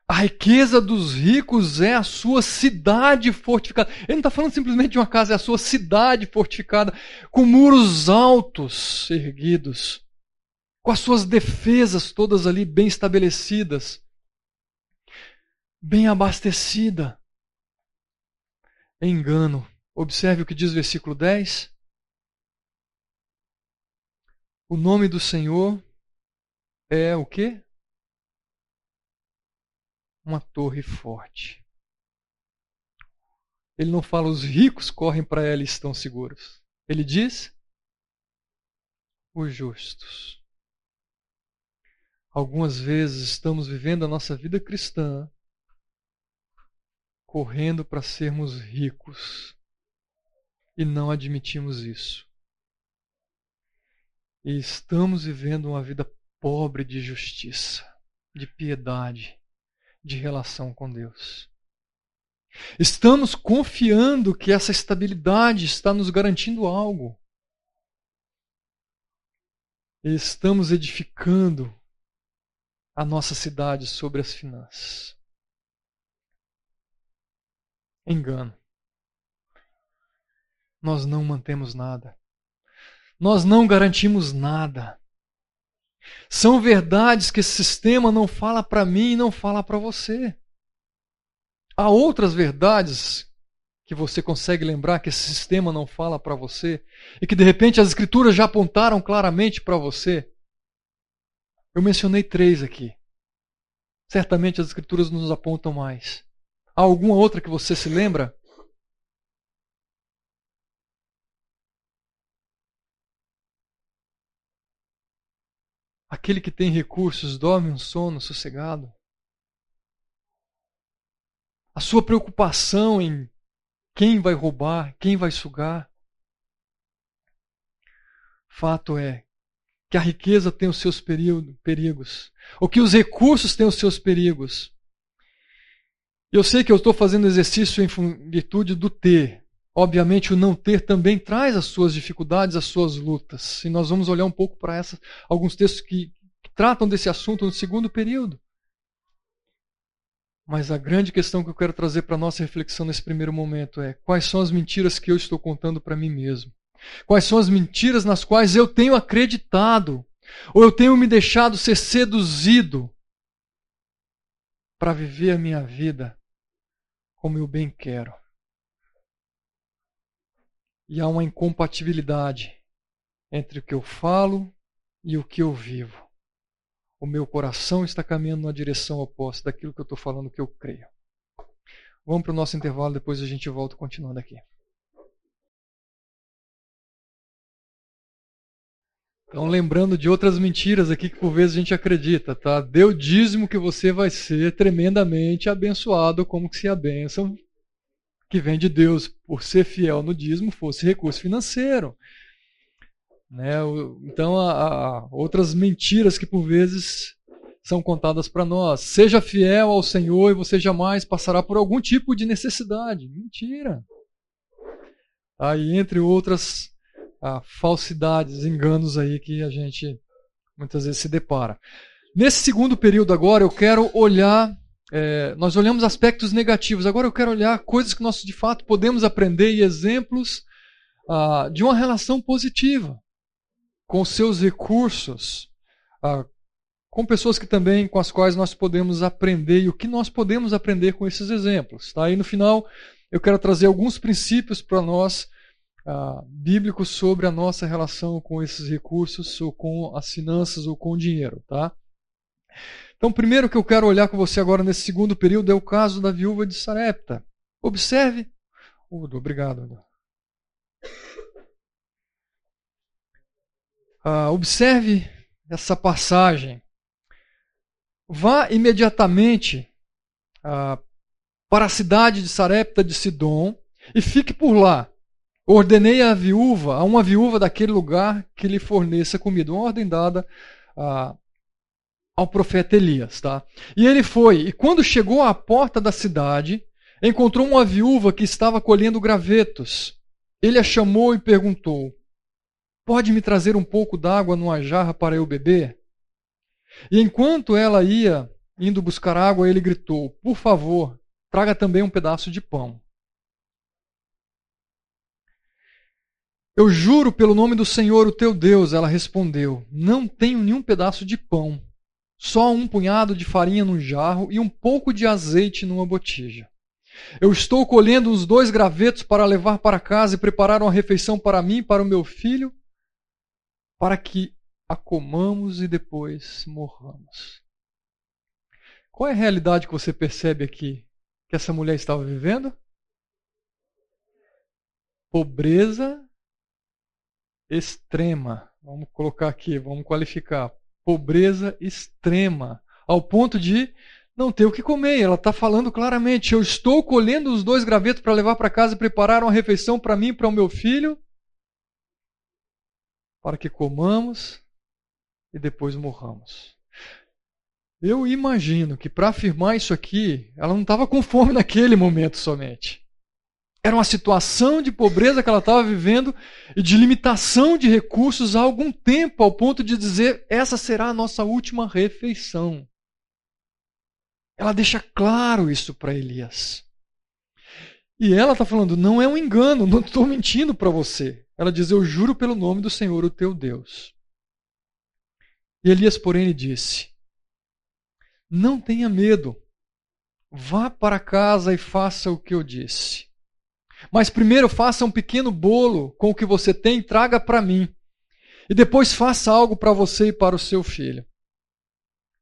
A riqueza dos ricos é a sua cidade fortificada. Ele não está falando simplesmente de uma casa, é a sua cidade fortificada, com muros altos erguidos, com as suas defesas todas ali bem estabelecidas, bem abastecida. Engano. Observe o que diz o versículo 10. O nome do Senhor é o quê? Uma torre forte. Ele não fala os ricos correm para ela e estão seguros. Ele diz os justos. Algumas vezes estamos vivendo a nossa vida cristã correndo para sermos ricos e não admitimos isso. E estamos vivendo uma vida pobre de justiça, de piedade, de relação com Deus. Estamos confiando que essa estabilidade está nos garantindo algo. E estamos edificando a nossa cidade sobre as finanças. Engano. Nós não mantemos nada. Nós não garantimos nada. São verdades que esse sistema não fala para mim e não fala para você. Há outras verdades que você consegue lembrar que esse sistema não fala para você e que de repente as escrituras já apontaram claramente para você. Eu mencionei três aqui. Certamente as escrituras nos apontam mais. Há alguma outra que você se lembra? Aquele que tem recursos dorme um sono sossegado. A sua preocupação em quem vai roubar, quem vai sugar. Fato é que a riqueza tem os seus perigos, ou que os recursos têm os seus perigos. Eu sei que eu estou fazendo exercício em virtude do ter. Obviamente, o não ter também traz as suas dificuldades, as suas lutas. E nós vamos olhar um pouco para alguns textos que, tratam desse assunto no segundo período. Mas a grande questão que eu quero trazer para a nossa reflexão nesse primeiro momento é: quais são as mentiras que eu estou contando para mim mesmo? Quais são as mentiras nas quais eu tenho acreditado? Ou eu tenho me deixado ser seduzido para viver a minha vida como eu bem quero. E há uma incompatibilidade entre o que eu falo e o que eu vivo. o meu coração está caminhando na direção oposta daquilo que eu estou falando que eu creio. Vamos para o nosso intervalo, depois a gente volta continuando aqui. Então, lembrando de outras mentiras aqui que por vezes a gente acredita, tá? Deu dízimo que você vai ser tremendamente abençoado, como que se a bênção que vem de Deus por ser fiel no dízimo fosse recurso financeiro. Né? Então, há, outras mentiras que por vezes são contadas para nós. Seja fiel ao Senhor e você jamais passará por algum tipo de necessidade. Mentira. Aí, entre outras ah, falsidades, enganos aí que a gente muitas vezes se depara. Nesse segundo período agora, eu quero olhar. É, nós olhamos aspectos negativos. Agora eu quero olhar coisas que nós de fato podemos aprender e exemplos ah, de uma relação positiva com seus recursos, ah, com pessoas que também com as quais nós podemos aprender e o que nós podemos aprender com esses exemplos. Tá? E no final eu quero trazer alguns princípios para nós uh, bíblicos sobre a nossa relação com esses recursos, ou com as finanças, ou com o dinheiro. Tá? Então, primeiro que eu quero olhar com você agora nesse segundo período é o caso da viúva de Sarepta. Observe. Udo, obrigado. Uh, observe essa passagem Vá imediatamente ah, para a cidade de Sarepta de Sidom e fique por lá. Ordenei a viúva, a uma viúva daquele lugar, que lhe forneça comida. Uma ordem dada ah, ao profeta Elias. Tá? E ele foi, e quando chegou à porta da cidade, encontrou uma viúva que estava colhendo gravetos. Ele a chamou e perguntou: Pode me trazer um pouco d'água numa jarra para eu beber? E enquanto ela ia indo buscar água, ele gritou: Por favor, traga também um pedaço de pão. Eu juro pelo nome do Senhor, o teu Deus, ela respondeu: Não tenho nenhum pedaço de pão, só um punhado de farinha num jarro e um pouco de azeite numa botija. Eu estou colhendo uns dois gravetos para levar para casa e preparar uma refeição para mim e para o meu filho, para que a comamos e depois morramos. Qual é a realidade que você percebe aqui que essa mulher estava vivendo? Pobreza extrema. Vamos colocar aqui, vamos qualificar. Pobreza extrema. Ao ponto de não ter o que comer. Ela está falando claramente: eu estou colhendo os dois gravetos para levar para casa e preparar uma refeição para mim e para o meu filho, para que comamos e depois morramos. Eu imagino que para afirmar isso aqui, ela não estava com fome naquele momento somente. Era uma situação de pobreza que ela estava vivendo e de limitação de recursos há algum tempo, ao ponto de dizer: essa será a nossa última refeição. Ela deixa claro isso para Elias. E ela está falando: não é um engano, não estou mentindo para você. Ela diz: eu juro pelo nome do Senhor, o teu Deus. E Elias, porém, lhe disse: Não tenha medo, vá para casa e faça o que eu disse. Mas primeiro faça um pequeno bolo com o que você tem e traga para mim. E depois faça algo para você e para o seu filho.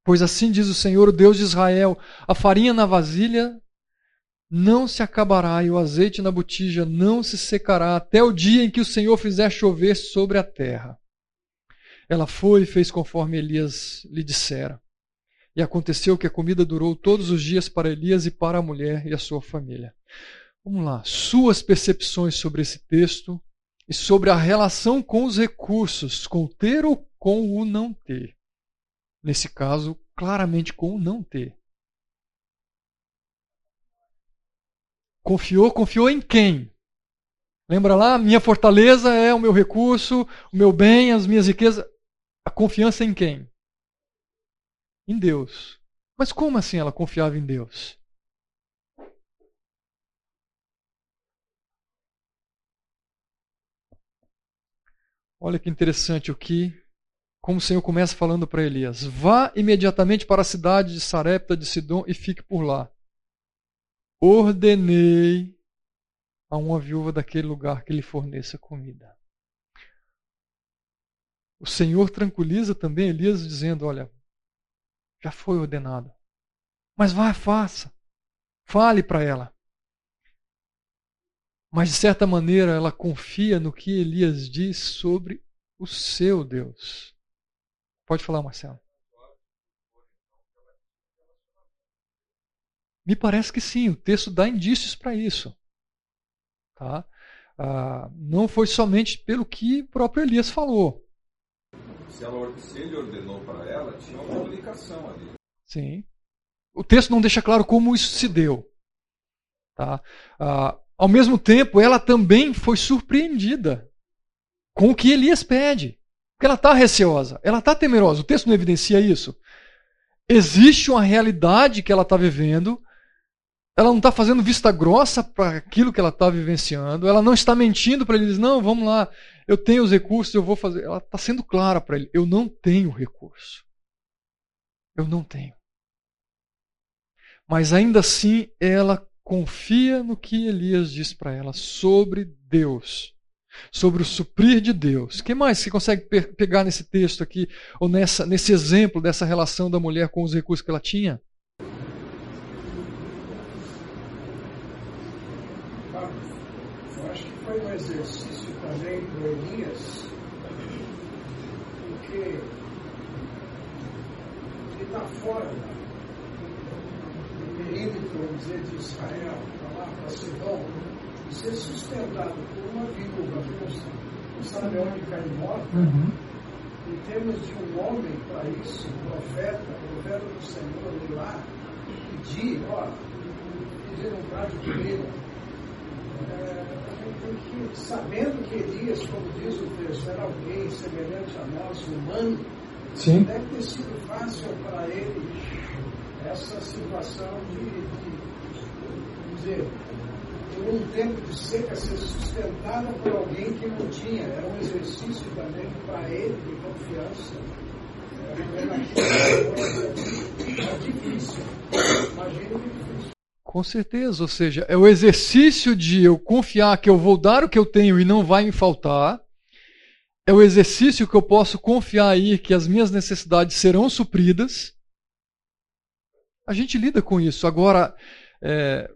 Pois assim diz o Senhor, o Deus de Israel: a farinha na vasilha não se acabará e o azeite na botija não se secará até o dia em que o Senhor fizer chover sobre a terra. Ela foi e fez conforme Elias lhe dissera. E aconteceu que a comida durou todos os dias para Elias e para a mulher e a sua família. Vamos lá, suas percepções sobre esse texto e sobre a relação com os recursos, com o ter ou com o não ter. Nesse caso, claramente com o não ter. Confiou, confiou em quem? Lembra lá? Minha fortaleza é o meu recurso, o meu bem, as minhas riquezas. A confiança em quem? Em Deus. Mas como assim ela confiava em Deus? Olha que interessante o que, como o Senhor começa falando para Elias: Vá imediatamente para a cidade de Sarepta de Sidom e fique por lá. Ordenei a uma viúva daquele lugar que lhe forneça comida. O Senhor tranquiliza também Elias, dizendo: Olha, Já foi ordenado. Mas vá, faça. Fale para ela. Mas, de certa maneira, ela confia no que Elias diz sobre o seu Deus. Pode falar, Marcelo. Me parece que sim, o texto dá indícios para isso. Tá? Ah, não foi somente pelo que o próprio Elias falou. Se, ela, se ele ordenou para ela, tinha uma comunicação ali. Sim. O texto não deixa claro como isso se deu. Tá? Ah, ao mesmo tempo, ela também foi surpreendida com o que Elias pede. Porque ela está receosa, ela está temerosa. O texto não evidencia isso. Existe uma realidade que ela está vivendo. Ela não está fazendo vista grossa para aquilo que ela está vivenciando. Ela não está mentindo para ele. Diz, não, vamos lá, eu tenho os recursos, eu vou fazer. Ela está sendo clara para ele. Eu não tenho recurso. Eu não tenho. Mas ainda assim, ela confia no que Elias diz para ela sobre Deus sobre o suprir de Deus. Que mais você consegue pegar nesse texto aqui, ou nessa, nesse exemplo dessa relação da mulher com os recursos que ela tinha? Eu acho que foi um exercício também do Elias, porque ele está fora do perímetro, vamos dizer, de Israel, para lá, para Sidom e ser sustentado por uma viúva que não sabe onde cai morta, uhum. em termos de um homem para isso, um profeta, profeta do Senhor, ir lá e pedir, ó, pedir um prato de comida. É, que, sabendo que Elias, como diz o texto, era alguém semelhante a nós, humano, Sim. deve ter sido fácil para ele essa situação de, de dizer, um tempo de seca, ser sustentada por alguém que não tinha. Era um exercício também para ele de confiança. Que difícil. Com certeza, ou seja, é o exercício de eu confiar que eu vou dar o que eu tenho e não vai me faltar. É o exercício que eu posso confiar aí que as minhas necessidades serão supridas. A gente lida com isso. Agora, é,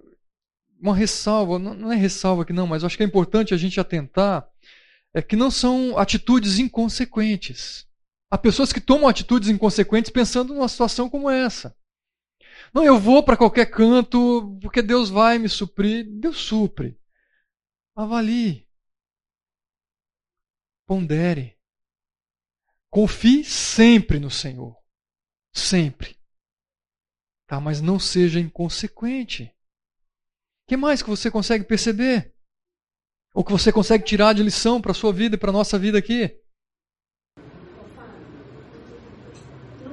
uma ressalva, não é ressalva que não, mas acho que é importante a gente atentar, é que não são atitudes inconsequentes. Há pessoas que tomam atitudes inconsequentes pensando numa situação como essa. Não, eu vou para qualquer canto porque Deus vai me suprir. Deus supre. Avalie. Pondere. Confie sempre no Senhor. Sempre. Tá, mas não seja inconsequente que mais que você consegue perceber? Ou que você consegue tirar de lição para a sua vida e para a nossa vida aqui?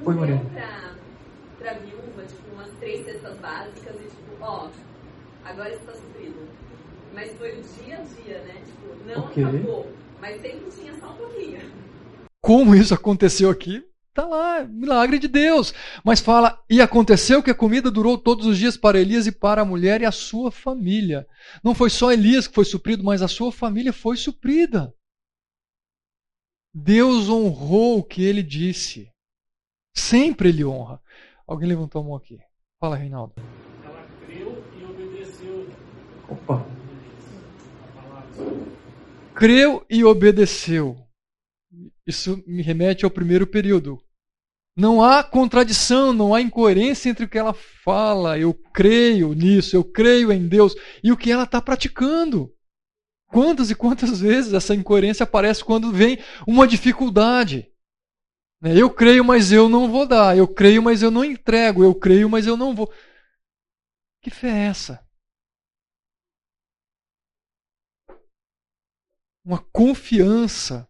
Oi, Maria. Para viúva, tipo, umas três cestas básicas e tipo, ó, agora está suprido. Mas foi o dia a dia, né? Tipo, não okay. acabou, mas sempre tinha só um pouquinho. Como isso aconteceu aqui? Está lá, milagre de Deus. Mas fala, e aconteceu que a comida durou todos os dias para Elias e para a mulher e a sua família. Não foi só Elias que foi suprido, mas a sua família foi suprida. Deus honrou o que ele disse. Sempre ele honra. Alguém levantou a mão aqui. Fala, Reinaldo. Ela creu e obedeceu. Opa. Creu e obedeceu. Isso me remete ao primeiro período. Não há contradição, não há incoerência entre o que ela fala, eu creio nisso, eu creio em Deus, e o que ela está praticando. Quantas e quantas vezes essa incoerência aparece quando vem uma dificuldade? Né, eu creio, mas eu não vou dar. Eu creio, mas eu não entrego. Eu creio, mas eu não vou. Que fé é essa? Uma confiança,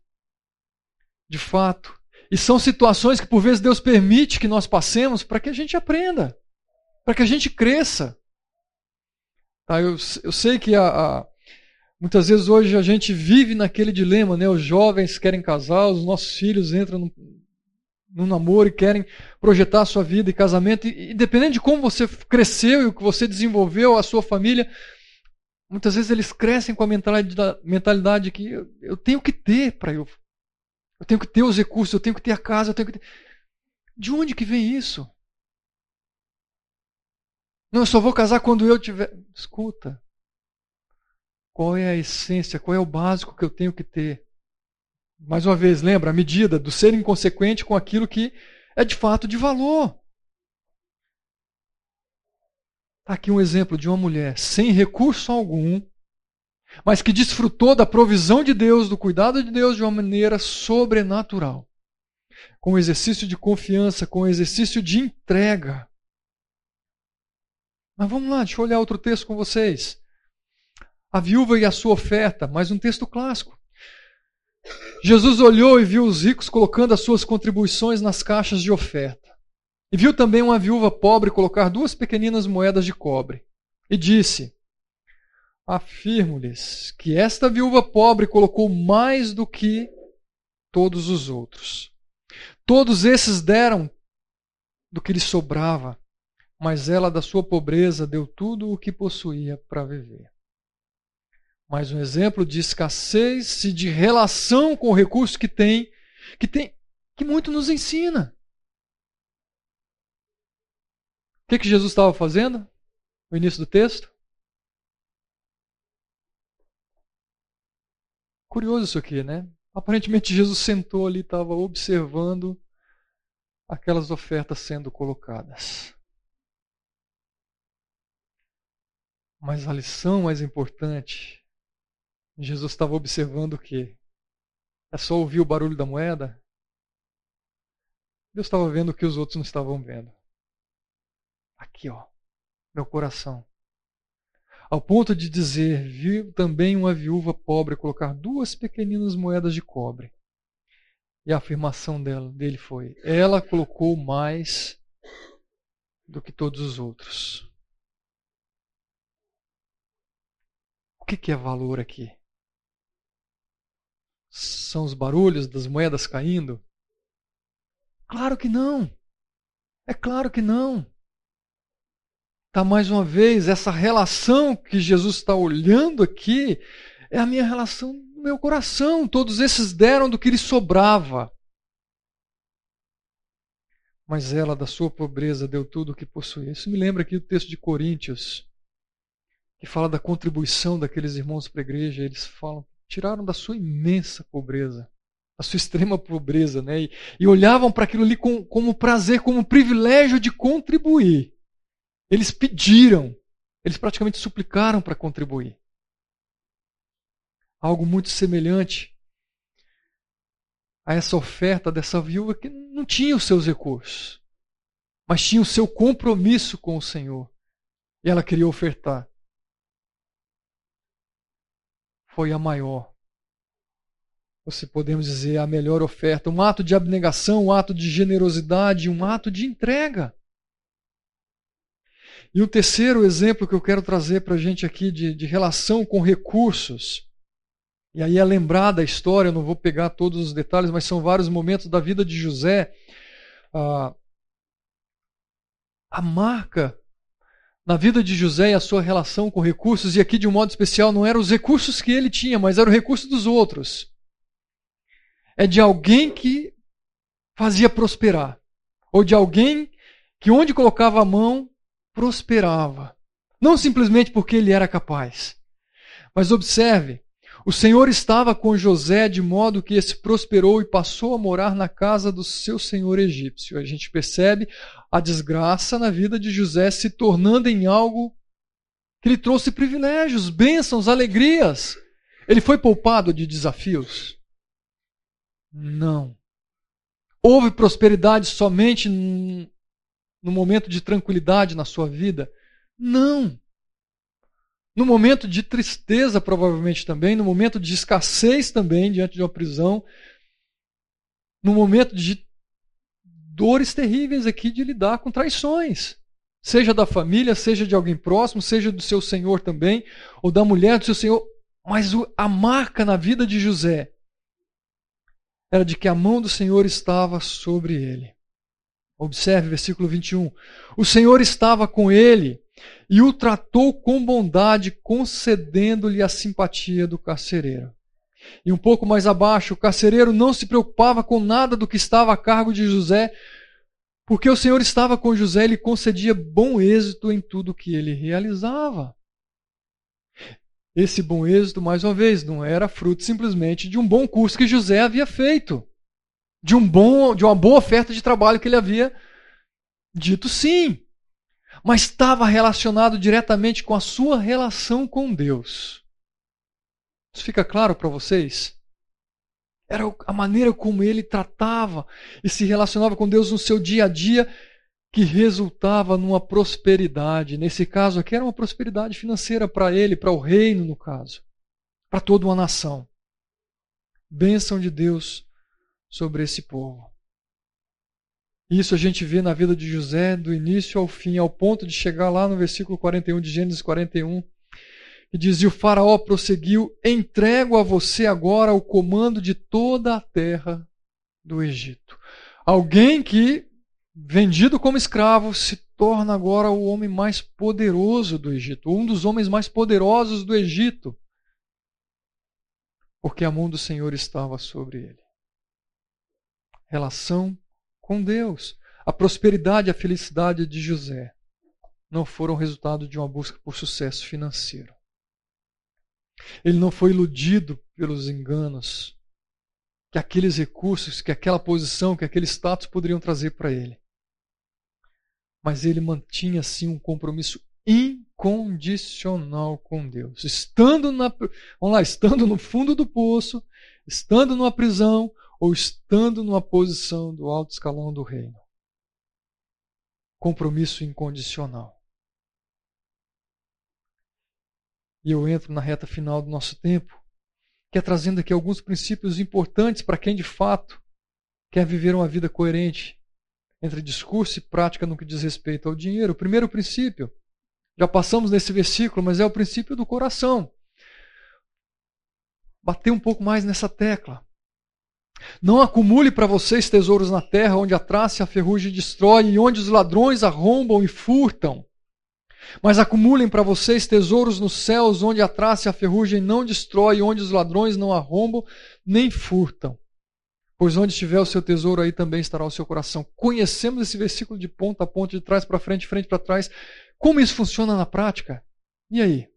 de fato, e são situações que por vezes Deus permite que nós passemos para que a gente aprenda, para que a gente cresça. Tá, eu, eu sei que a, a, muitas vezes hoje a gente vive naquele dilema, né? Os jovens querem casar, os nossos filhos entram no, no namoro e querem projetar a sua vida e casamento. E, dependendo de como você cresceu e o que você desenvolveu, a sua família, muitas vezes eles crescem com a mentalidade, mentalidade que eu, eu tenho que ter para eu eu tenho que ter os recursos, eu tenho que ter a casa, eu tenho que ter... De onde que vem isso? Não, eu só vou casar quando eu tiver. Escuta. Qual é a essência, qual é o básico que eu tenho que ter? Mais uma vez, lembra a medida do ser inconsequente com aquilo que é de fato de valor. Está aqui um exemplo de uma mulher sem recurso algum, mas que desfrutou da provisão de Deus, do cuidado de Deus de uma maneira sobrenatural. Com exercício de confiança, com exercício de entrega. Mas vamos lá, deixa eu olhar outro texto com vocês. A viúva e a sua oferta, mais um texto clássico. Jesus olhou e viu os ricos colocando as suas contribuições nas caixas de oferta. E viu também uma viúva pobre colocar duas pequeninas moedas de cobre. E disse: Afirmo-lhes que esta viúva pobre colocou mais do que todos os outros. Todos esses deram do que lhe sobrava, mas ela, da sua pobreza, deu tudo o que possuía para viver mais um exemplo de escassez e de relação com o recurso que tem, que tem, que muito nos ensina. O que, que Jesus estava fazendo no início do texto? Curioso isso aqui, né? Aparentemente Jesus sentou ali, estava observando aquelas ofertas sendo colocadas. Mas a lição mais importante Jesus estava observando o quê? É só ouvir o barulho da moeda? Deus estava vendo o que os outros não estavam vendo. Aqui, ó, meu coração. Ao ponto de dizer: viu também uma viúva pobre colocar duas pequeninas moedas de cobre. E a afirmação dela, dele foi: ela colocou mais do que todos os outros. O que, que é valor aqui? São os barulhos das moedas caindo? Claro que não. É claro que não. Está mais uma vez, essa relação que Jesus está olhando aqui é a minha relação no meu coração. Todos esses deram do que lhe sobrava. Mas ela, da sua pobreza, deu tudo o que possuía. Isso me lembra aqui do texto de Coríntios, que fala da contribuição daqueles irmãos para a igreja. Eles falam: tiraram da sua imensa pobreza, da sua extrema pobreza, né? E, e olhavam para aquilo ali com, como prazer, como privilégio de contribuir. Eles pediram, eles praticamente suplicaram para contribuir. Algo muito semelhante a essa oferta dessa viúva que não tinha os seus recursos, mas tinha o seu compromisso com o Senhor. E ela queria ofertar foi a maior. Ou se podemos dizer, a melhor oferta. Um ato de abnegação, um ato de generosidade, um ato de entrega. E o terceiro exemplo que eu quero trazer para a gente aqui de, de relação com recursos. E aí é lembrar da história, eu não vou pegar todos os detalhes, mas são vários momentos da vida de José. Ah, a marca na vida de José e a sua relação com recursos, e aqui de um modo especial não eram os recursos que ele tinha, mas era o recurso dos outros. É de alguém que fazia prosperar, ou de alguém que onde colocava a mão prosperava. Não simplesmente porque ele era capaz. Mas observe, o Senhor estava com José de modo que esse prosperou e passou a morar na casa do seu senhor egípcio. A gente percebe a desgraça na vida de José se tornando em algo que lhe trouxe privilégios, bênçãos, alegrias. Ele foi poupado de desafios? Não. Houve prosperidade somente no momento de tranquilidade na sua vida? Não. No momento de tristeza, provavelmente também, no momento de escassez também, diante de uma prisão, no momento de dores terríveis aqui de lidar com traições. Seja da família, seja de alguém próximo, seja do seu senhor também, ou da mulher do seu senhor. Mas a marca na vida de José era de que a mão do Senhor estava sobre ele. Observe versículo 21. O Senhor estava com ele e o tratou com bondade, concedendo-lhe a simpatia do carcereiro. E um pouco mais abaixo, o carcereiro não se preocupava com nada do que estava a cargo de José, Porque o Senhor estava com José e lhe concedia bom êxito em tudo que ele realizava. Esse bom êxito, mais uma vez, não era fruto simplesmente de um bom curso que José havia feito, de um bom, de uma boa oferta de trabalho que ele havia dito sim, mas estava relacionado diretamente com a sua relação com Deus. Isso fica claro para vocês? Era a maneira como ele tratava e se relacionava com Deus no seu dia a dia que resultava numa prosperidade. Nesse caso aqui era uma prosperidade financeira para ele, para o reino, no caso, para toda uma nação. Bênção de Deus sobre esse povo. Isso a gente vê na vida de José do início ao fim, ao ponto de chegar lá no versículo 41 de Gênesis 41, e diz: E o Faraó prosseguiu: Entrego a você agora o comando de toda a terra do Egito. Alguém que, vendido como escravo, se torna agora o homem mais poderoso do Egito, um dos homens mais poderosos do Egito, porque a mão do Senhor estava sobre ele. Relação com Deus. A prosperidade e a felicidade de José não foram resultado de uma busca por sucesso financeiro. Ele não foi iludido pelos enganos que aqueles recursos, que aquela posição, que aquele status poderiam trazer para ele. Mas ele mantinha sim um compromisso incondicional com Deus. Estando na, vamos lá, estando no fundo do poço, estando numa prisão, ou estando numa posição do alto escalão do reino. Compromisso incondicional. E eu entro na reta final do nosso tempo, que é trazendo aqui alguns princípios importantes para quem de fato quer viver uma vida coerente entre discurso e prática no que diz respeito ao dinheiro. O primeiro princípio, já passamos nesse versículo, mas é o princípio do coração. Bater um pouco mais nessa tecla. Não acumule para vocês tesouros na terra, onde a traça e a ferrugem destroem, e onde os ladrões arrombam e furtam. Mas acumulem para vocês tesouros nos céus, onde a traça e a ferrugem não destrói, onde os ladrões não arrombam nem furtam. Pois onde estiver o seu tesouro, aí também estará o seu coração. Conhecemos esse versículo de ponta a ponta, de trás para frente, de frente para trás. Como isso funciona na prática? E aí?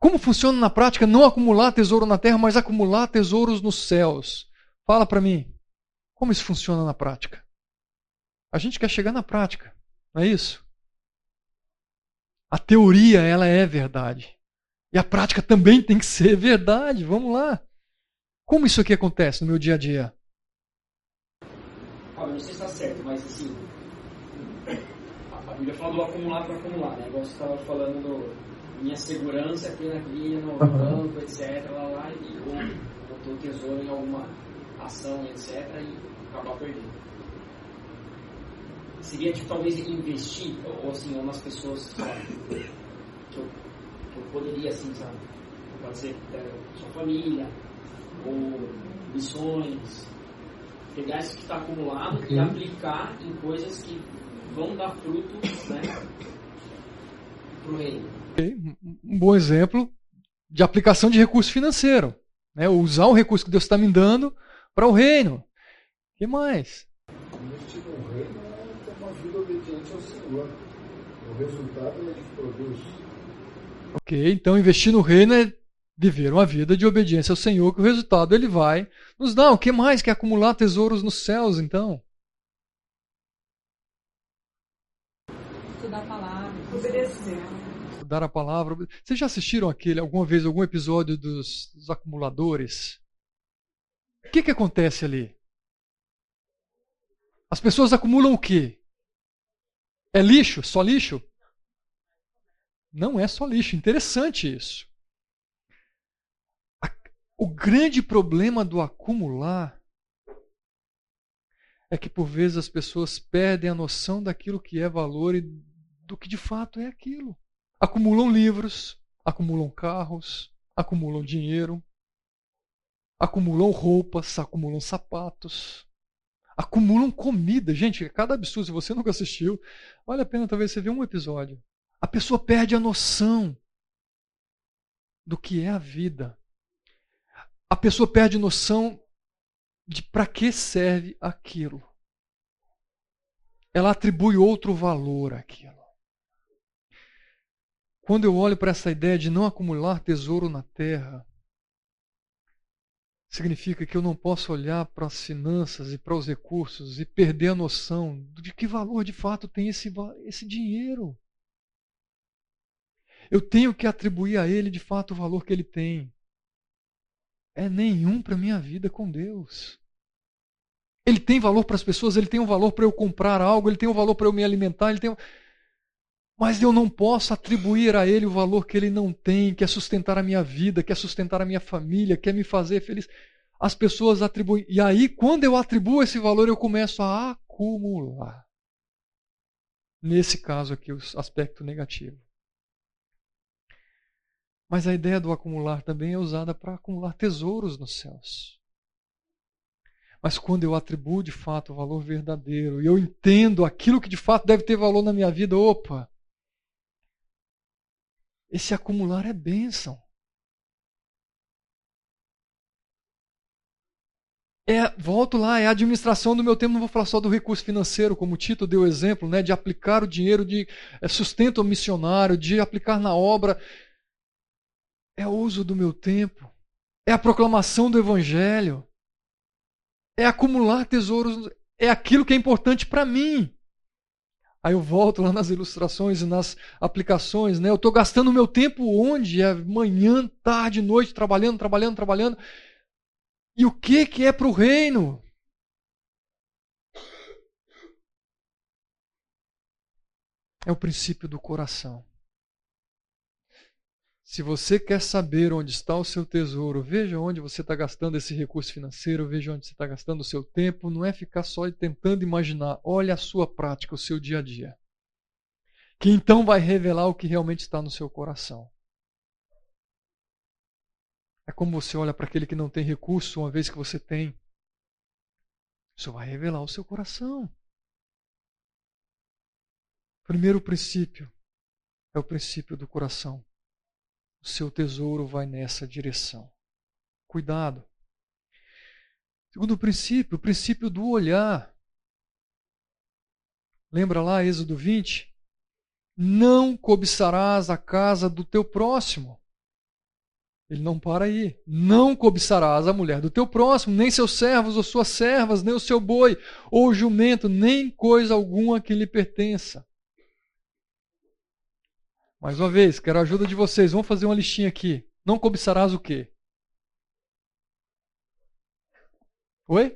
Como funciona na prática não acumular tesouro na terra, mas acumular tesouros nos céus? Fala para mim, como isso funciona na prática? A gente quer chegar na prática, não é isso? A teoria, ela é verdade. E a prática também tem que ser verdade. Vamos lá. Como isso aqui acontece no meu dia a dia? Ah, não sei se está certo, mas assim, a Bíblia fala do acumular para acumular, né? Igual você estava falando do minha segurança aqui na linha, no banco, etc. Lá, lá, e ou botou o tesouro em alguma ação, etc., e acabar perdendo. Seria, tipo, talvez investir, ou assim, umas pessoas sabe, que, eu, que eu poderia, assim, sabe, pode ser é, sua família, ou missões, pegar isso que está acumulado okay. e aplicar em coisas que vão dar fruto, né, para o reino. Um bom exemplo de aplicação de recurso financeiro. Né? Usar o recurso que Deus está me dando para o reino. O que mais? Investir no reino é ter uma vida obediente ao Senhor. O resultado é que produz. Ok, então investir no reino é viver uma vida de obediência ao Senhor, que o resultado ele vai nos dar. O que mais que acumular tesouros nos céus, então? Estudar a palavra, obedecer. Estudar a palavra. Vocês já assistiram aquele alguma vez algum episódio dos, dos acumuladores? O que, que acontece ali? As pessoas acumulam o quê? É lixo? Só lixo? Não é só lixo. Interessante isso. O grande problema do acumular é que por vezes as pessoas perdem a noção daquilo que é valor e do que de fato é aquilo. Acumulam livros, acumulam carros, acumulam dinheiro, acumulam roupas, acumulam sapatos, acumulam comida. Gente, é cada absurdo. Se você nunca assistiu, vale a pena talvez você ver um episódio. A pessoa perde a noção do que é a vida. A pessoa perde noção de para que serve aquilo. ela atribui outro valor àquilo. Quando eu olho para essa ideia de não acumular tesouro na terra, significa que eu não posso olhar para as finanças e para os recursos e perder a noção de que valor de fato tem esse, esse dinheiro. Eu tenho que atribuir a ele de fato o valor que ele tem. É nenhum para a minha vida com Deus. Ele tem valor para as pessoas, ele tem um valor para eu comprar algo, ele tem um valor para eu me alimentar, ele tem mas eu não posso atribuir a ele o valor que ele não tem, que é sustentar a minha vida, que é sustentar a minha família, que é me fazer feliz. As pessoas atribuem. E aí, quando eu atribuo esse valor, eu começo a acumular. Nesse caso aqui, o aspecto negativo. Mas a ideia do acumular também é usada para acumular tesouros nos céus. Mas quando eu atribuo de fato o valor verdadeiro e eu entendo aquilo que de fato deve ter valor na minha vida, opa, esse acumular é bênção. É, volto lá, é a administração do meu tempo. Não vou falar só do recurso financeiro, como o Tito deu exemplo, né, de aplicar o dinheiro de é, sustento missionário, de aplicar na obra. É o uso do meu tempo. É a proclamação do evangelho. É acumular tesouros. É aquilo que é importante para mim. Aí eu volto lá nas ilustrações e nas aplicações, né? Eu estou gastando meu tempo onde? É manhã, tarde, noite, trabalhando, trabalhando, trabalhando. E o que, que é para o reino? É o princípio do coração. Se você quer saber onde está o seu tesouro, veja onde você está gastando esse recurso financeiro, veja onde você está gastando o seu tempo. Não é ficar só tentando imaginar. Olha a sua prática, o seu dia a dia. Que então vai revelar o que realmente está no seu coração. É como você olha para aquele que não tem recurso, uma vez que você tem. Isso vai revelar o seu coração. Primeiro princípio é o princípio do coração seu tesouro vai nessa direção. Cuidado. Segundo princípio, o princípio do olhar. Lembra lá, Êxodo 20? Não cobiçarás a casa do teu próximo. Ele não para aí. Não cobiçarás a mulher do teu próximo, nem seus servos ou suas servas, nem o seu boi ou jumento, nem coisa alguma que lhe pertença. Mais uma vez, quero a ajuda de vocês. Vamos fazer uma listinha aqui. Não cobiçarás o quê? Oi?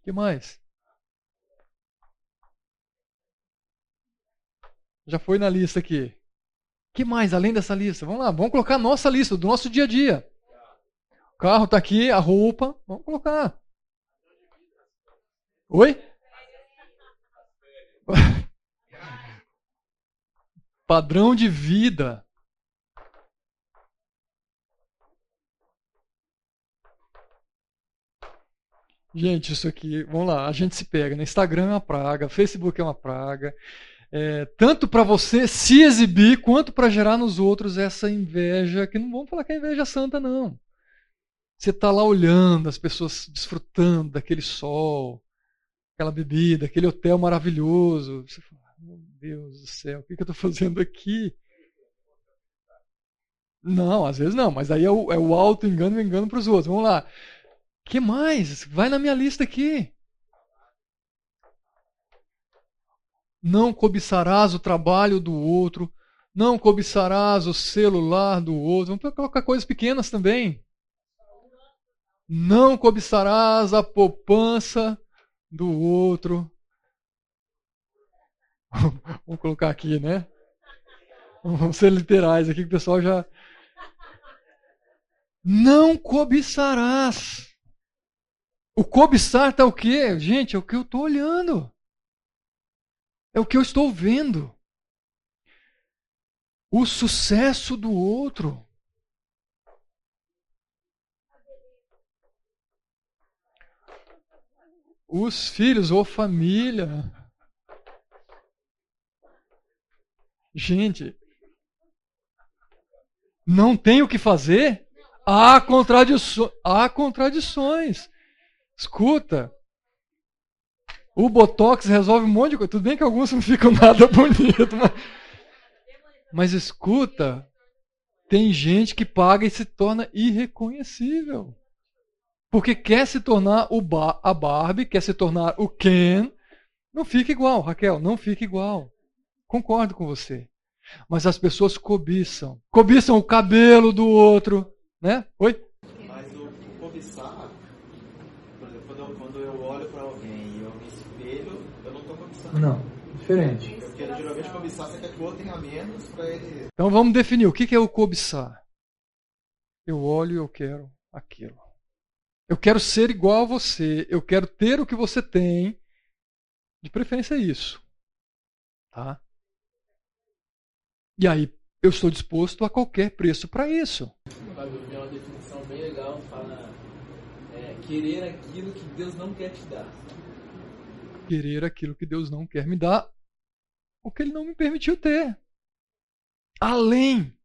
O que mais? Já foi na lista aqui. O que mais além dessa lista? Vamos lá, vamos colocar a nossa lista, do nosso dia a dia. O carro está aqui, a roupa. Vamos colocar. Oi? Padrão de vida. Gente, isso aqui, vamos lá, a gente se pega. Né? Instagram é uma praga, Facebook é uma praga. É, tanto para você se exibir, quanto para gerar nos outros essa inveja, que não vamos falar que é inveja santa, não. Você está lá olhando as pessoas desfrutando daquele sol, aquela bebida, aquele hotel maravilhoso. Você fala, meu Deus do céu, o que, eu estou fazendo aqui? Não, às vezes não, mas aí é o, é o alto engano engano para os outros. Vamos lá. que mais? Vai na minha lista aqui. Não cobiçarás o trabalho do outro. Não cobiçarás o celular do outro. Vamos colocar coisas pequenas também. Não cobiçarás a poupança do outro. Vamos colocar aqui, né? Vamos ser literais aqui que o pessoal já. Não cobiçarás. O cobiçar está o quê? Gente, é o que eu estou olhando. É o que eu estou vendo. O sucesso do outro. Os filhos ou família. Gente, não tem o que fazer? Há, contradiço há contradições. Escuta. O Botox resolve um monte de coisa. Tudo bem que alguns não ficam nada bonitos, mas, mas escuta. Tem gente que paga e se torna irreconhecível. Porque quer se tornar o ba a Barbie, quer se tornar o Ken. Não fica igual, Raquel, não fica igual. Concordo com você. Mas as pessoas cobiçam. Cobiçam o cabelo do outro. Né? Oi? Mas o cobiçar, por exemplo, quando eu, quando eu olho para alguém e eu me espelho, eu não estou cobiçando. Não, diferente. Porque geralmente cobiçar você quer que o outro tenha menos para ele. Então vamos definir o que é o cobiçar. Eu olho e eu quero aquilo. Eu quero ser igual a você. Eu quero ter o que você tem. De preferência é isso. Tá? E aí eu estou disposto a qualquer preço para isso. Fábio, tem uma definição bem legal, fala é, querer aquilo que Deus não quer te dar. Querer aquilo que Deus não quer me dar, o que Ele não me permitiu ter. Além.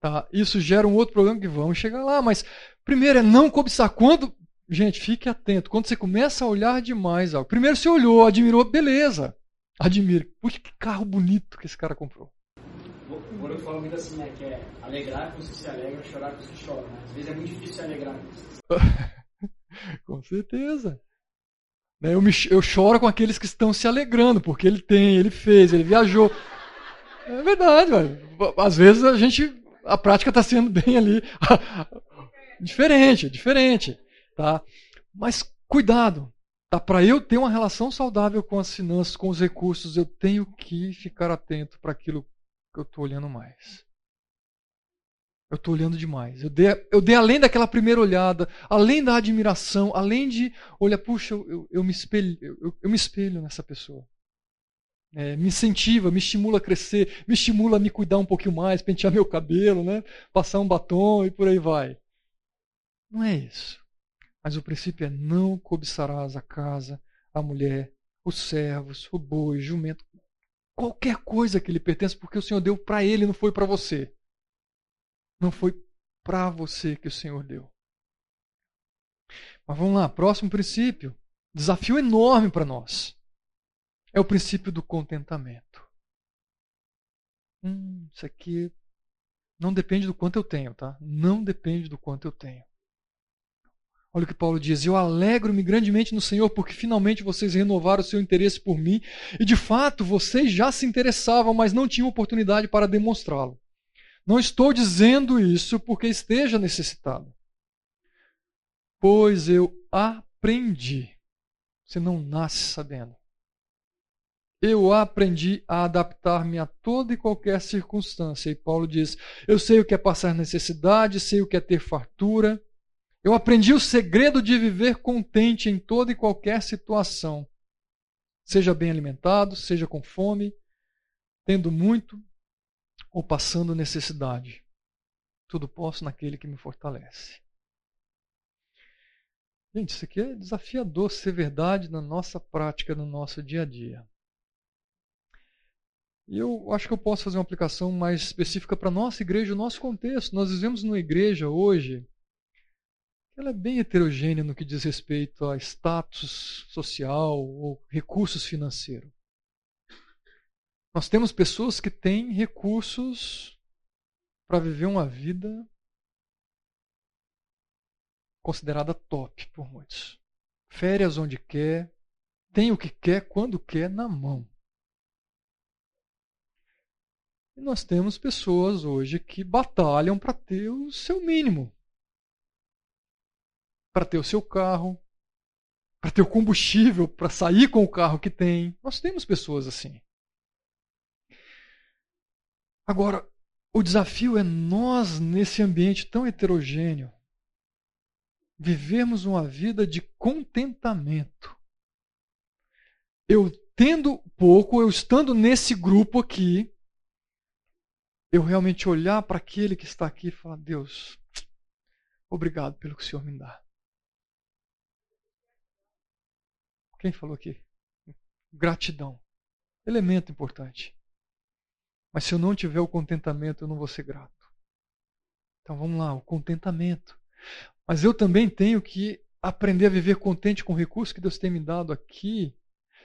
Tá? Isso gera um outro problema que vamos chegar lá, mas primeiro é não cobiçar. Quando. Gente, fique atento. Quando você começa a olhar demais algo. Primeiro você olhou, admirou, beleza. Admira. Puxa, que carro bonito que esse cara comprou. O Moro fala muito assim, né? Que é alegrar com que se alegram, chorar com que choram. Né? Às vezes é muito difícil se alegrar com certeza. Né, eu, me, eu choro com aqueles que estão se alegrando, porque ele tem, ele fez, ele viajou. É verdade, velho. Às vezes a gente. A prática está sendo bem ali. diferente, diferente. Tá? Mas cuidado. Tá? Para eu ter uma relação saudável com as finanças, com os recursos, eu tenho que ficar atento para aquilo que eu estou olhando mais. Eu estou olhando demais. Eu dei, eu dei além daquela primeira olhada, além da admiração, além de olhar, puxa, eu, eu, me, espelho, eu, eu me espelho nessa pessoa. É, me incentiva, me estimula a crescer, me estimula a me cuidar um pouquinho mais, pentear meu cabelo, né? passar um batom e por aí vai. Não é isso. Mas o princípio é não cobiçarás a casa, a mulher, os servos, o boi, o jumento, qualquer coisa que lhe pertence, porque o Senhor deu para ele, não foi para você. Não foi para você que o Senhor deu. Mas vamos lá, próximo princípio. Desafio enorme para nós. É o princípio do contentamento. Hum, isso aqui não depende do quanto eu tenho, tá? Não depende do quanto eu tenho. Olha o que Paulo diz: Eu alegro-me grandemente no Senhor, porque finalmente vocês renovaram o seu interesse por mim, e de fato vocês já se interessavam, mas não tinham oportunidade para demonstrá-lo. Não estou dizendo isso porque esteja necessitado, pois eu aprendi. Você não nasce sabendo. Eu aprendi a adaptar-me a toda e qualquer circunstância. E Paulo diz: Eu sei o que é passar necessidade, sei o que é ter fartura. Eu aprendi o segredo de viver contente em toda e qualquer situação. Seja bem alimentado, seja com fome, tendo muito ou passando necessidade. Tudo posso naquele que me fortalece. Gente, isso aqui é desafiador ser verdade na nossa prática, no nosso dia a dia. E eu acho que eu posso fazer uma aplicação mais específica para nossa igreja, o nosso contexto. Nós vivemos numa igreja hoje ela é bem heterogênea no que diz respeito a status social ou recursos financeiros. Nós temos pessoas que têm recursos para viver uma vida considerada top por muitos. Férias onde quer, tem o que quer, quando quer, na mão. E nós temos pessoas hoje que batalham para ter o seu mínimo para ter o seu carro, para ter o combustível, para sair com o carro que tem. Nós temos pessoas assim. Agora, o desafio é nós, nesse ambiente tão heterogêneo, vivermos uma vida de contentamento. Eu tendo pouco, eu estando nesse grupo aqui, eu realmente olhar para aquele que está aqui e falar: Deus, obrigado pelo que o Senhor me dá. Quem falou aqui? Gratidão. Elemento importante. Mas se eu não tiver o contentamento, eu não vou ser grato. Então vamos lá, o contentamento. Mas eu também tenho que aprender a viver contente com o recurso que Deus tem me dado aqui,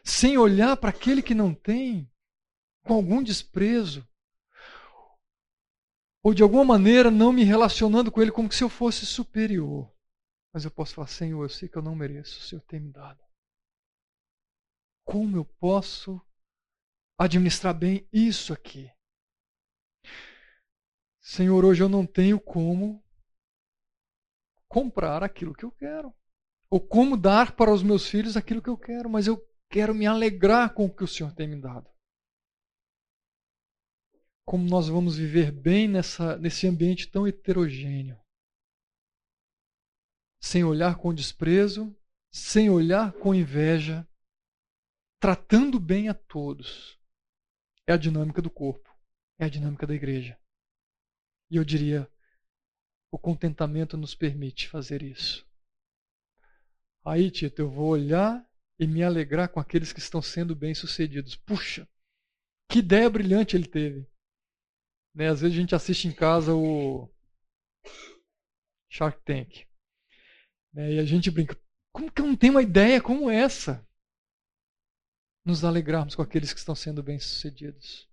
sem olhar para aquele que não tem, com algum desprezo, ou de alguma maneira não me relacionando com ele como se eu fosse superior. Mas eu posso falar, Senhor, eu sei que eu não mereço, o Senhor tem me dado. Como eu posso administrar bem isso aqui? Senhor, hoje eu não tenho como comprar aquilo que eu quero. Ou como dar para os meus filhos aquilo que eu quero, mas eu quero me alegrar com o que o Senhor tem me dado. Como nós vamos viver bem nessa, nesse ambiente tão heterogêneo? Sem olhar com desprezo, sem olhar com inveja, tratando bem a todos. É a dinâmica do corpo, é a dinâmica da igreja. E eu diria, o contentamento nos permite fazer isso. Aí, Tito, eu vou olhar e me alegrar com aqueles que estão sendo bem-sucedidos. Puxa, que ideia brilhante ele teve. Né? Às vezes a gente assiste em casa o Shark Tank. Né? E a gente brinca, como que eu não tenho uma ideia como essa? Nos alegrarmos com aqueles que estão sendo bem-sucedidos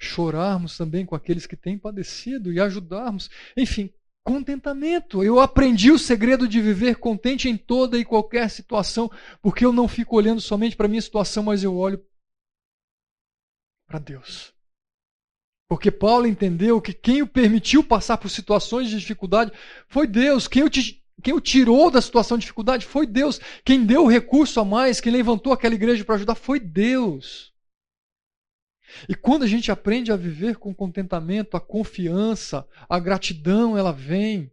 chorarmos também com aqueles que têm padecido e ajudarmos. Enfim, contentamento. Eu aprendi o segredo de viver contente em toda e qualquer situação, porque eu não fico olhando somente para a minha situação, mas eu olho para Deus. Porque Paulo entendeu que quem o permitiu passar por situações de dificuldade foi Deus. Quem o, quem o tirou da situação de dificuldade foi Deus. Quem deu o recurso a mais, quem levantou aquela igreja para ajudar foi Deus. E quando a gente aprende a viver com contentamento, a confiança, a gratidão, ela vem.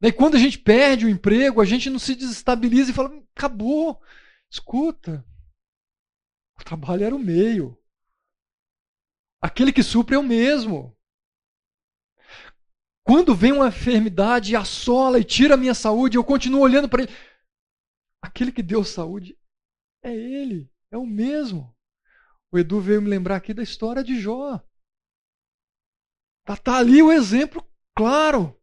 Daí quando a gente perde o emprego, a gente não se desestabiliza e fala: acabou. Escuta, o trabalho era o meio. Aquele que supre é o mesmo. Quando vem uma enfermidade e assola e tira a minha saúde, eu continuo olhando para ele. Aquele que deu saúde é ele, é o mesmo. O Edu veio me lembrar aqui da história de Jó. Está tá ali o exemplo claro.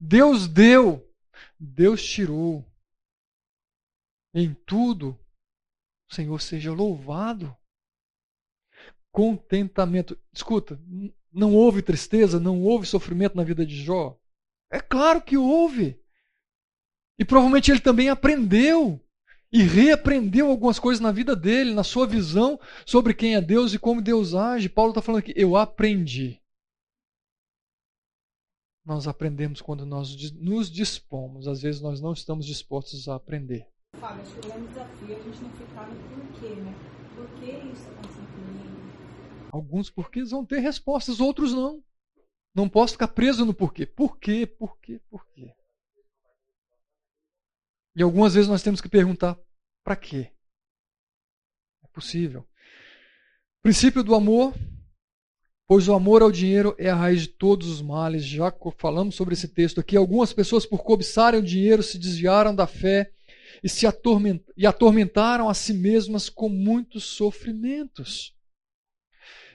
Deus deu, Deus tirou. Em tudo, o Senhor seja louvado. Contentamento. Escuta, não houve tristeza, não houve sofrimento na vida de Jó? É claro que houve. E provavelmente ele também aprendeu e reaprendeu algumas coisas na vida dele, na sua visão sobre quem é Deus e como Deus age. Paulo está falando aqui, eu aprendi. Nós aprendemos quando nós nos dispomos, às vezes nós não estamos dispostos a aprender. Fábio, acho que o grande desafio é a gente não ficar no porquê, né? Por que isso? Alguns porquês vão ter respostas, outros não. Não posso ficar preso no porquê. Por quê? Por quê? Por quê? E algumas vezes nós temos que perguntar: para quê? É possível. Princípio do amor, pois o amor ao dinheiro é a raiz de todos os males. Já falamos sobre esse texto aqui. Algumas pessoas, por cobiçarem o dinheiro, se desviaram da fé e se e atormentaram a si mesmas com muitos sofrimentos.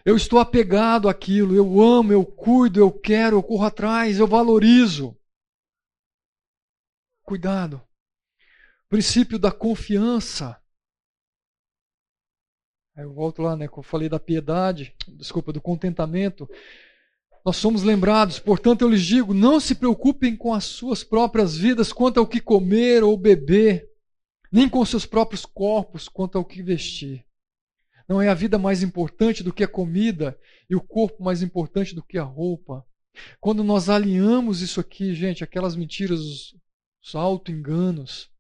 Eu estou apegado àquilo, eu amo, eu cuido, eu quero, eu corro atrás, eu valorizo. Cuidado princípio da confiança. Eu volto lá, né, que eu falei da piedade, desculpa, do contentamento. Nós somos lembrados, portanto eu lhes digo, não se preocupem com as suas próprias vidas quanto ao que comer ou beber, nem com seus próprios corpos quanto ao que vestir. Não é a vida mais importante do que a comida e o corpo mais importante do que a roupa. Quando nós alinhamos isso aqui, gente, aquelas mentiras, os, os auto-enganos,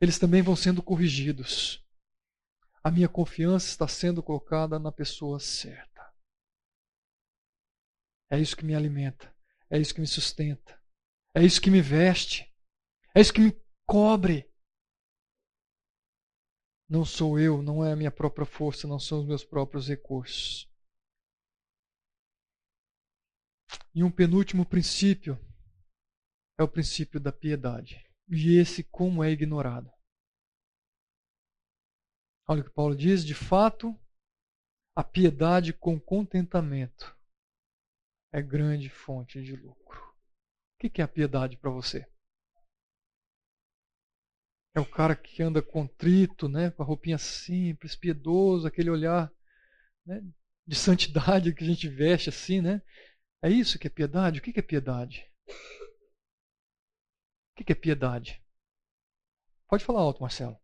eles também vão sendo corrigidos. A minha confiança está sendo colocada na pessoa certa. É isso que me alimenta, é isso que me sustenta, é isso que me veste, é isso que me cobre. Não sou eu, não é a minha própria força, não são os meus próprios recursos. E um penúltimo princípio é o princípio da piedade. E esse como é ignorado. Olha o que Paulo diz: de fato, a piedade com contentamento é grande fonte de lucro. O que é a piedade para você? É o cara que anda contrito, né, com a roupinha simples, piedoso, aquele olhar né, de santidade que a gente veste assim, né? É isso que é piedade? O que é piedade? O que é piedade? Pode falar alto, Marcelo.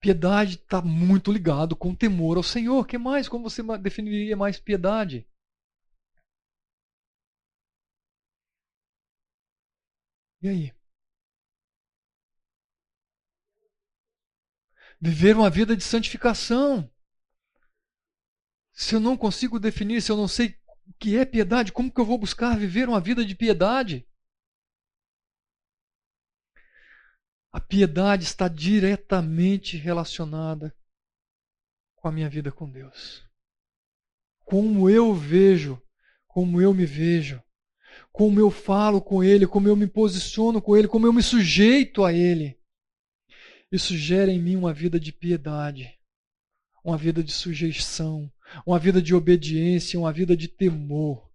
Piedade está muito ligado com temor ao Senhor. O que mais? Como você definiria mais piedade? E aí? Viver uma vida de santificação. Se eu não consigo definir, se eu não sei o que é piedade, como que eu vou buscar viver uma vida de piedade? A piedade está diretamente relacionada com a minha vida com Deus. Como eu vejo, como eu me vejo, como eu falo com Ele, como eu me posiciono com Ele, como eu me sujeito a Ele. Isso gera em mim uma vida de piedade, uma vida de sujeição, uma vida de obediência, uma vida de temor.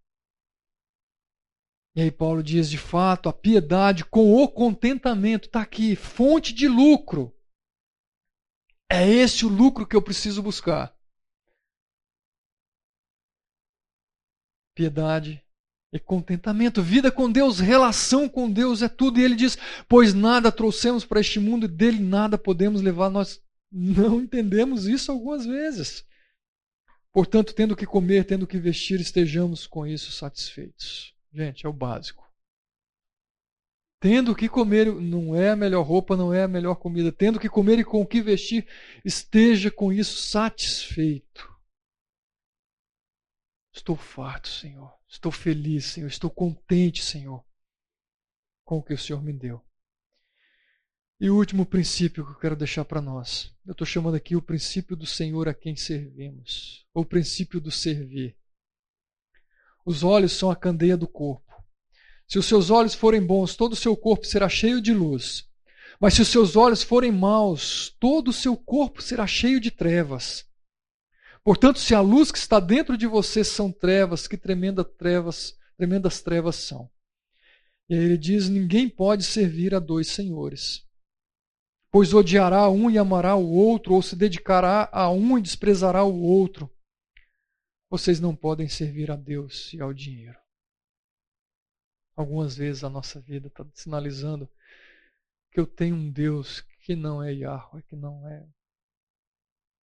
E aí Paulo diz, de fato, a piedade com o contentamento está aqui, fonte de lucro. É esse o lucro que eu preciso buscar. Piedade e contentamento, vida com Deus, relação com Deus é tudo. E ele diz: Pois nada trouxemos para este mundo e dele nada podemos levar. Nós não entendemos isso algumas vezes. Portanto, tendo que comer, tendo que vestir, estejamos com isso satisfeitos. Gente, é o básico. Tendo que comer, não é a melhor roupa, não é a melhor comida. Tendo que comer e com o que vestir, esteja com isso satisfeito. Estou farto, Senhor. Estou feliz, Senhor. Estou contente, Senhor, com o que o Senhor me deu. E o último princípio que eu quero deixar para nós. Eu estou chamando aqui o princípio do Senhor a quem servimos. Ou o princípio do servir. Os olhos são a candeia do corpo. Se os seus olhos forem bons, todo o seu corpo será cheio de luz. Mas se os seus olhos forem maus, todo o seu corpo será cheio de trevas. Portanto, se a luz que está dentro de você são trevas, que tremendas trevas, tremendas trevas são. E aí ele diz: ninguém pode servir a dois senhores pois odiará um e amará o outro, ou se dedicará a um e desprezará o outro. Vocês não podem servir a Deus e ao dinheiro. Algumas vezes a nossa vida está sinalizando que eu tenho um Deus que não é Yahweh, que não é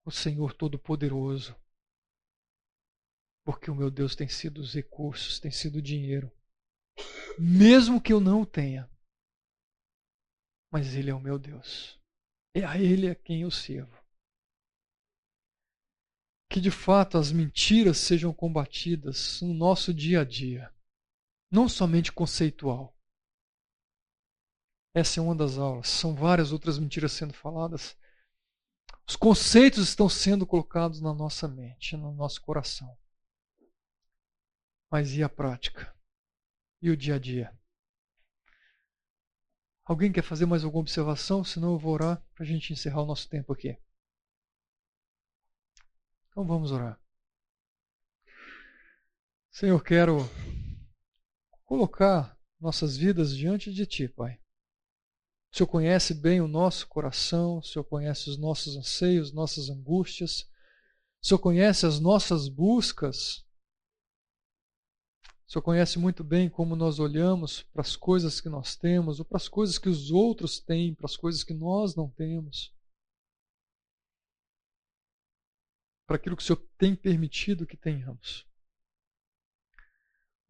o Senhor Todo-Poderoso. Porque o meu Deus tem sido os recursos, tem sido o dinheiro. Mesmo que eu não o tenha. Mas Ele é o meu Deus. É a Ele a quem eu sirvo. Que de fato as mentiras sejam combatidas no nosso dia a dia, não somente conceitual. Essa é uma das aulas. São várias outras mentiras sendo faladas. Os conceitos estão sendo colocados na nossa mente, no nosso coração. Mas e a prática? E o dia a dia? Alguém quer fazer mais alguma observação? Senão eu vou orar para a gente encerrar o nosso tempo aqui. Então vamos orar. Senhor, quero colocar nossas vidas diante de Ti, Pai. O Senhor conhece bem o nosso coração, o Senhor conhece os nossos anseios, nossas angústias, o Senhor conhece as nossas buscas o Senhor conhece muito bem como nós olhamos para as coisas que nós temos, ou para as coisas que os outros têm, para as coisas que nós não temos. Para aquilo que o Senhor tem permitido que tenhamos.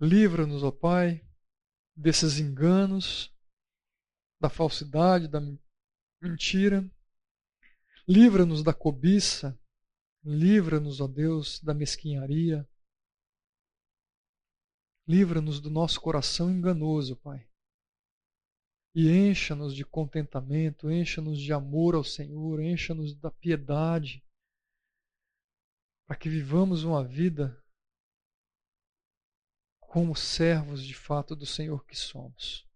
Livra-nos, ó Pai, desses enganos, da falsidade, da mentira. Livra-nos da cobiça. Livra-nos, ó Deus, da mesquinharia. Livra-nos do nosso coração enganoso, Pai. E encha-nos de contentamento, encha-nos de amor ao Senhor, encha-nos da piedade, para que vivamos uma vida como servos de fato do Senhor que somos.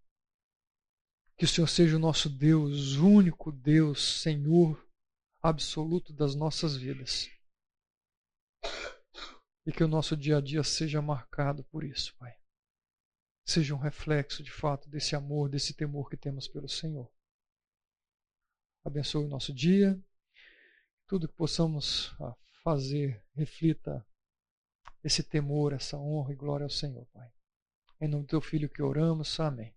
Que o Senhor seja o nosso Deus, único Deus, Senhor absoluto das nossas vidas e que o nosso dia a dia seja marcado por isso, Pai. Seja um reflexo, de fato, desse amor, desse temor que temos pelo Senhor. abençoe o nosso dia. Tudo que possamos ah, fazer reflita esse temor, essa honra e glória ao Senhor, Pai. Em nome do teu filho que oramos. Amém.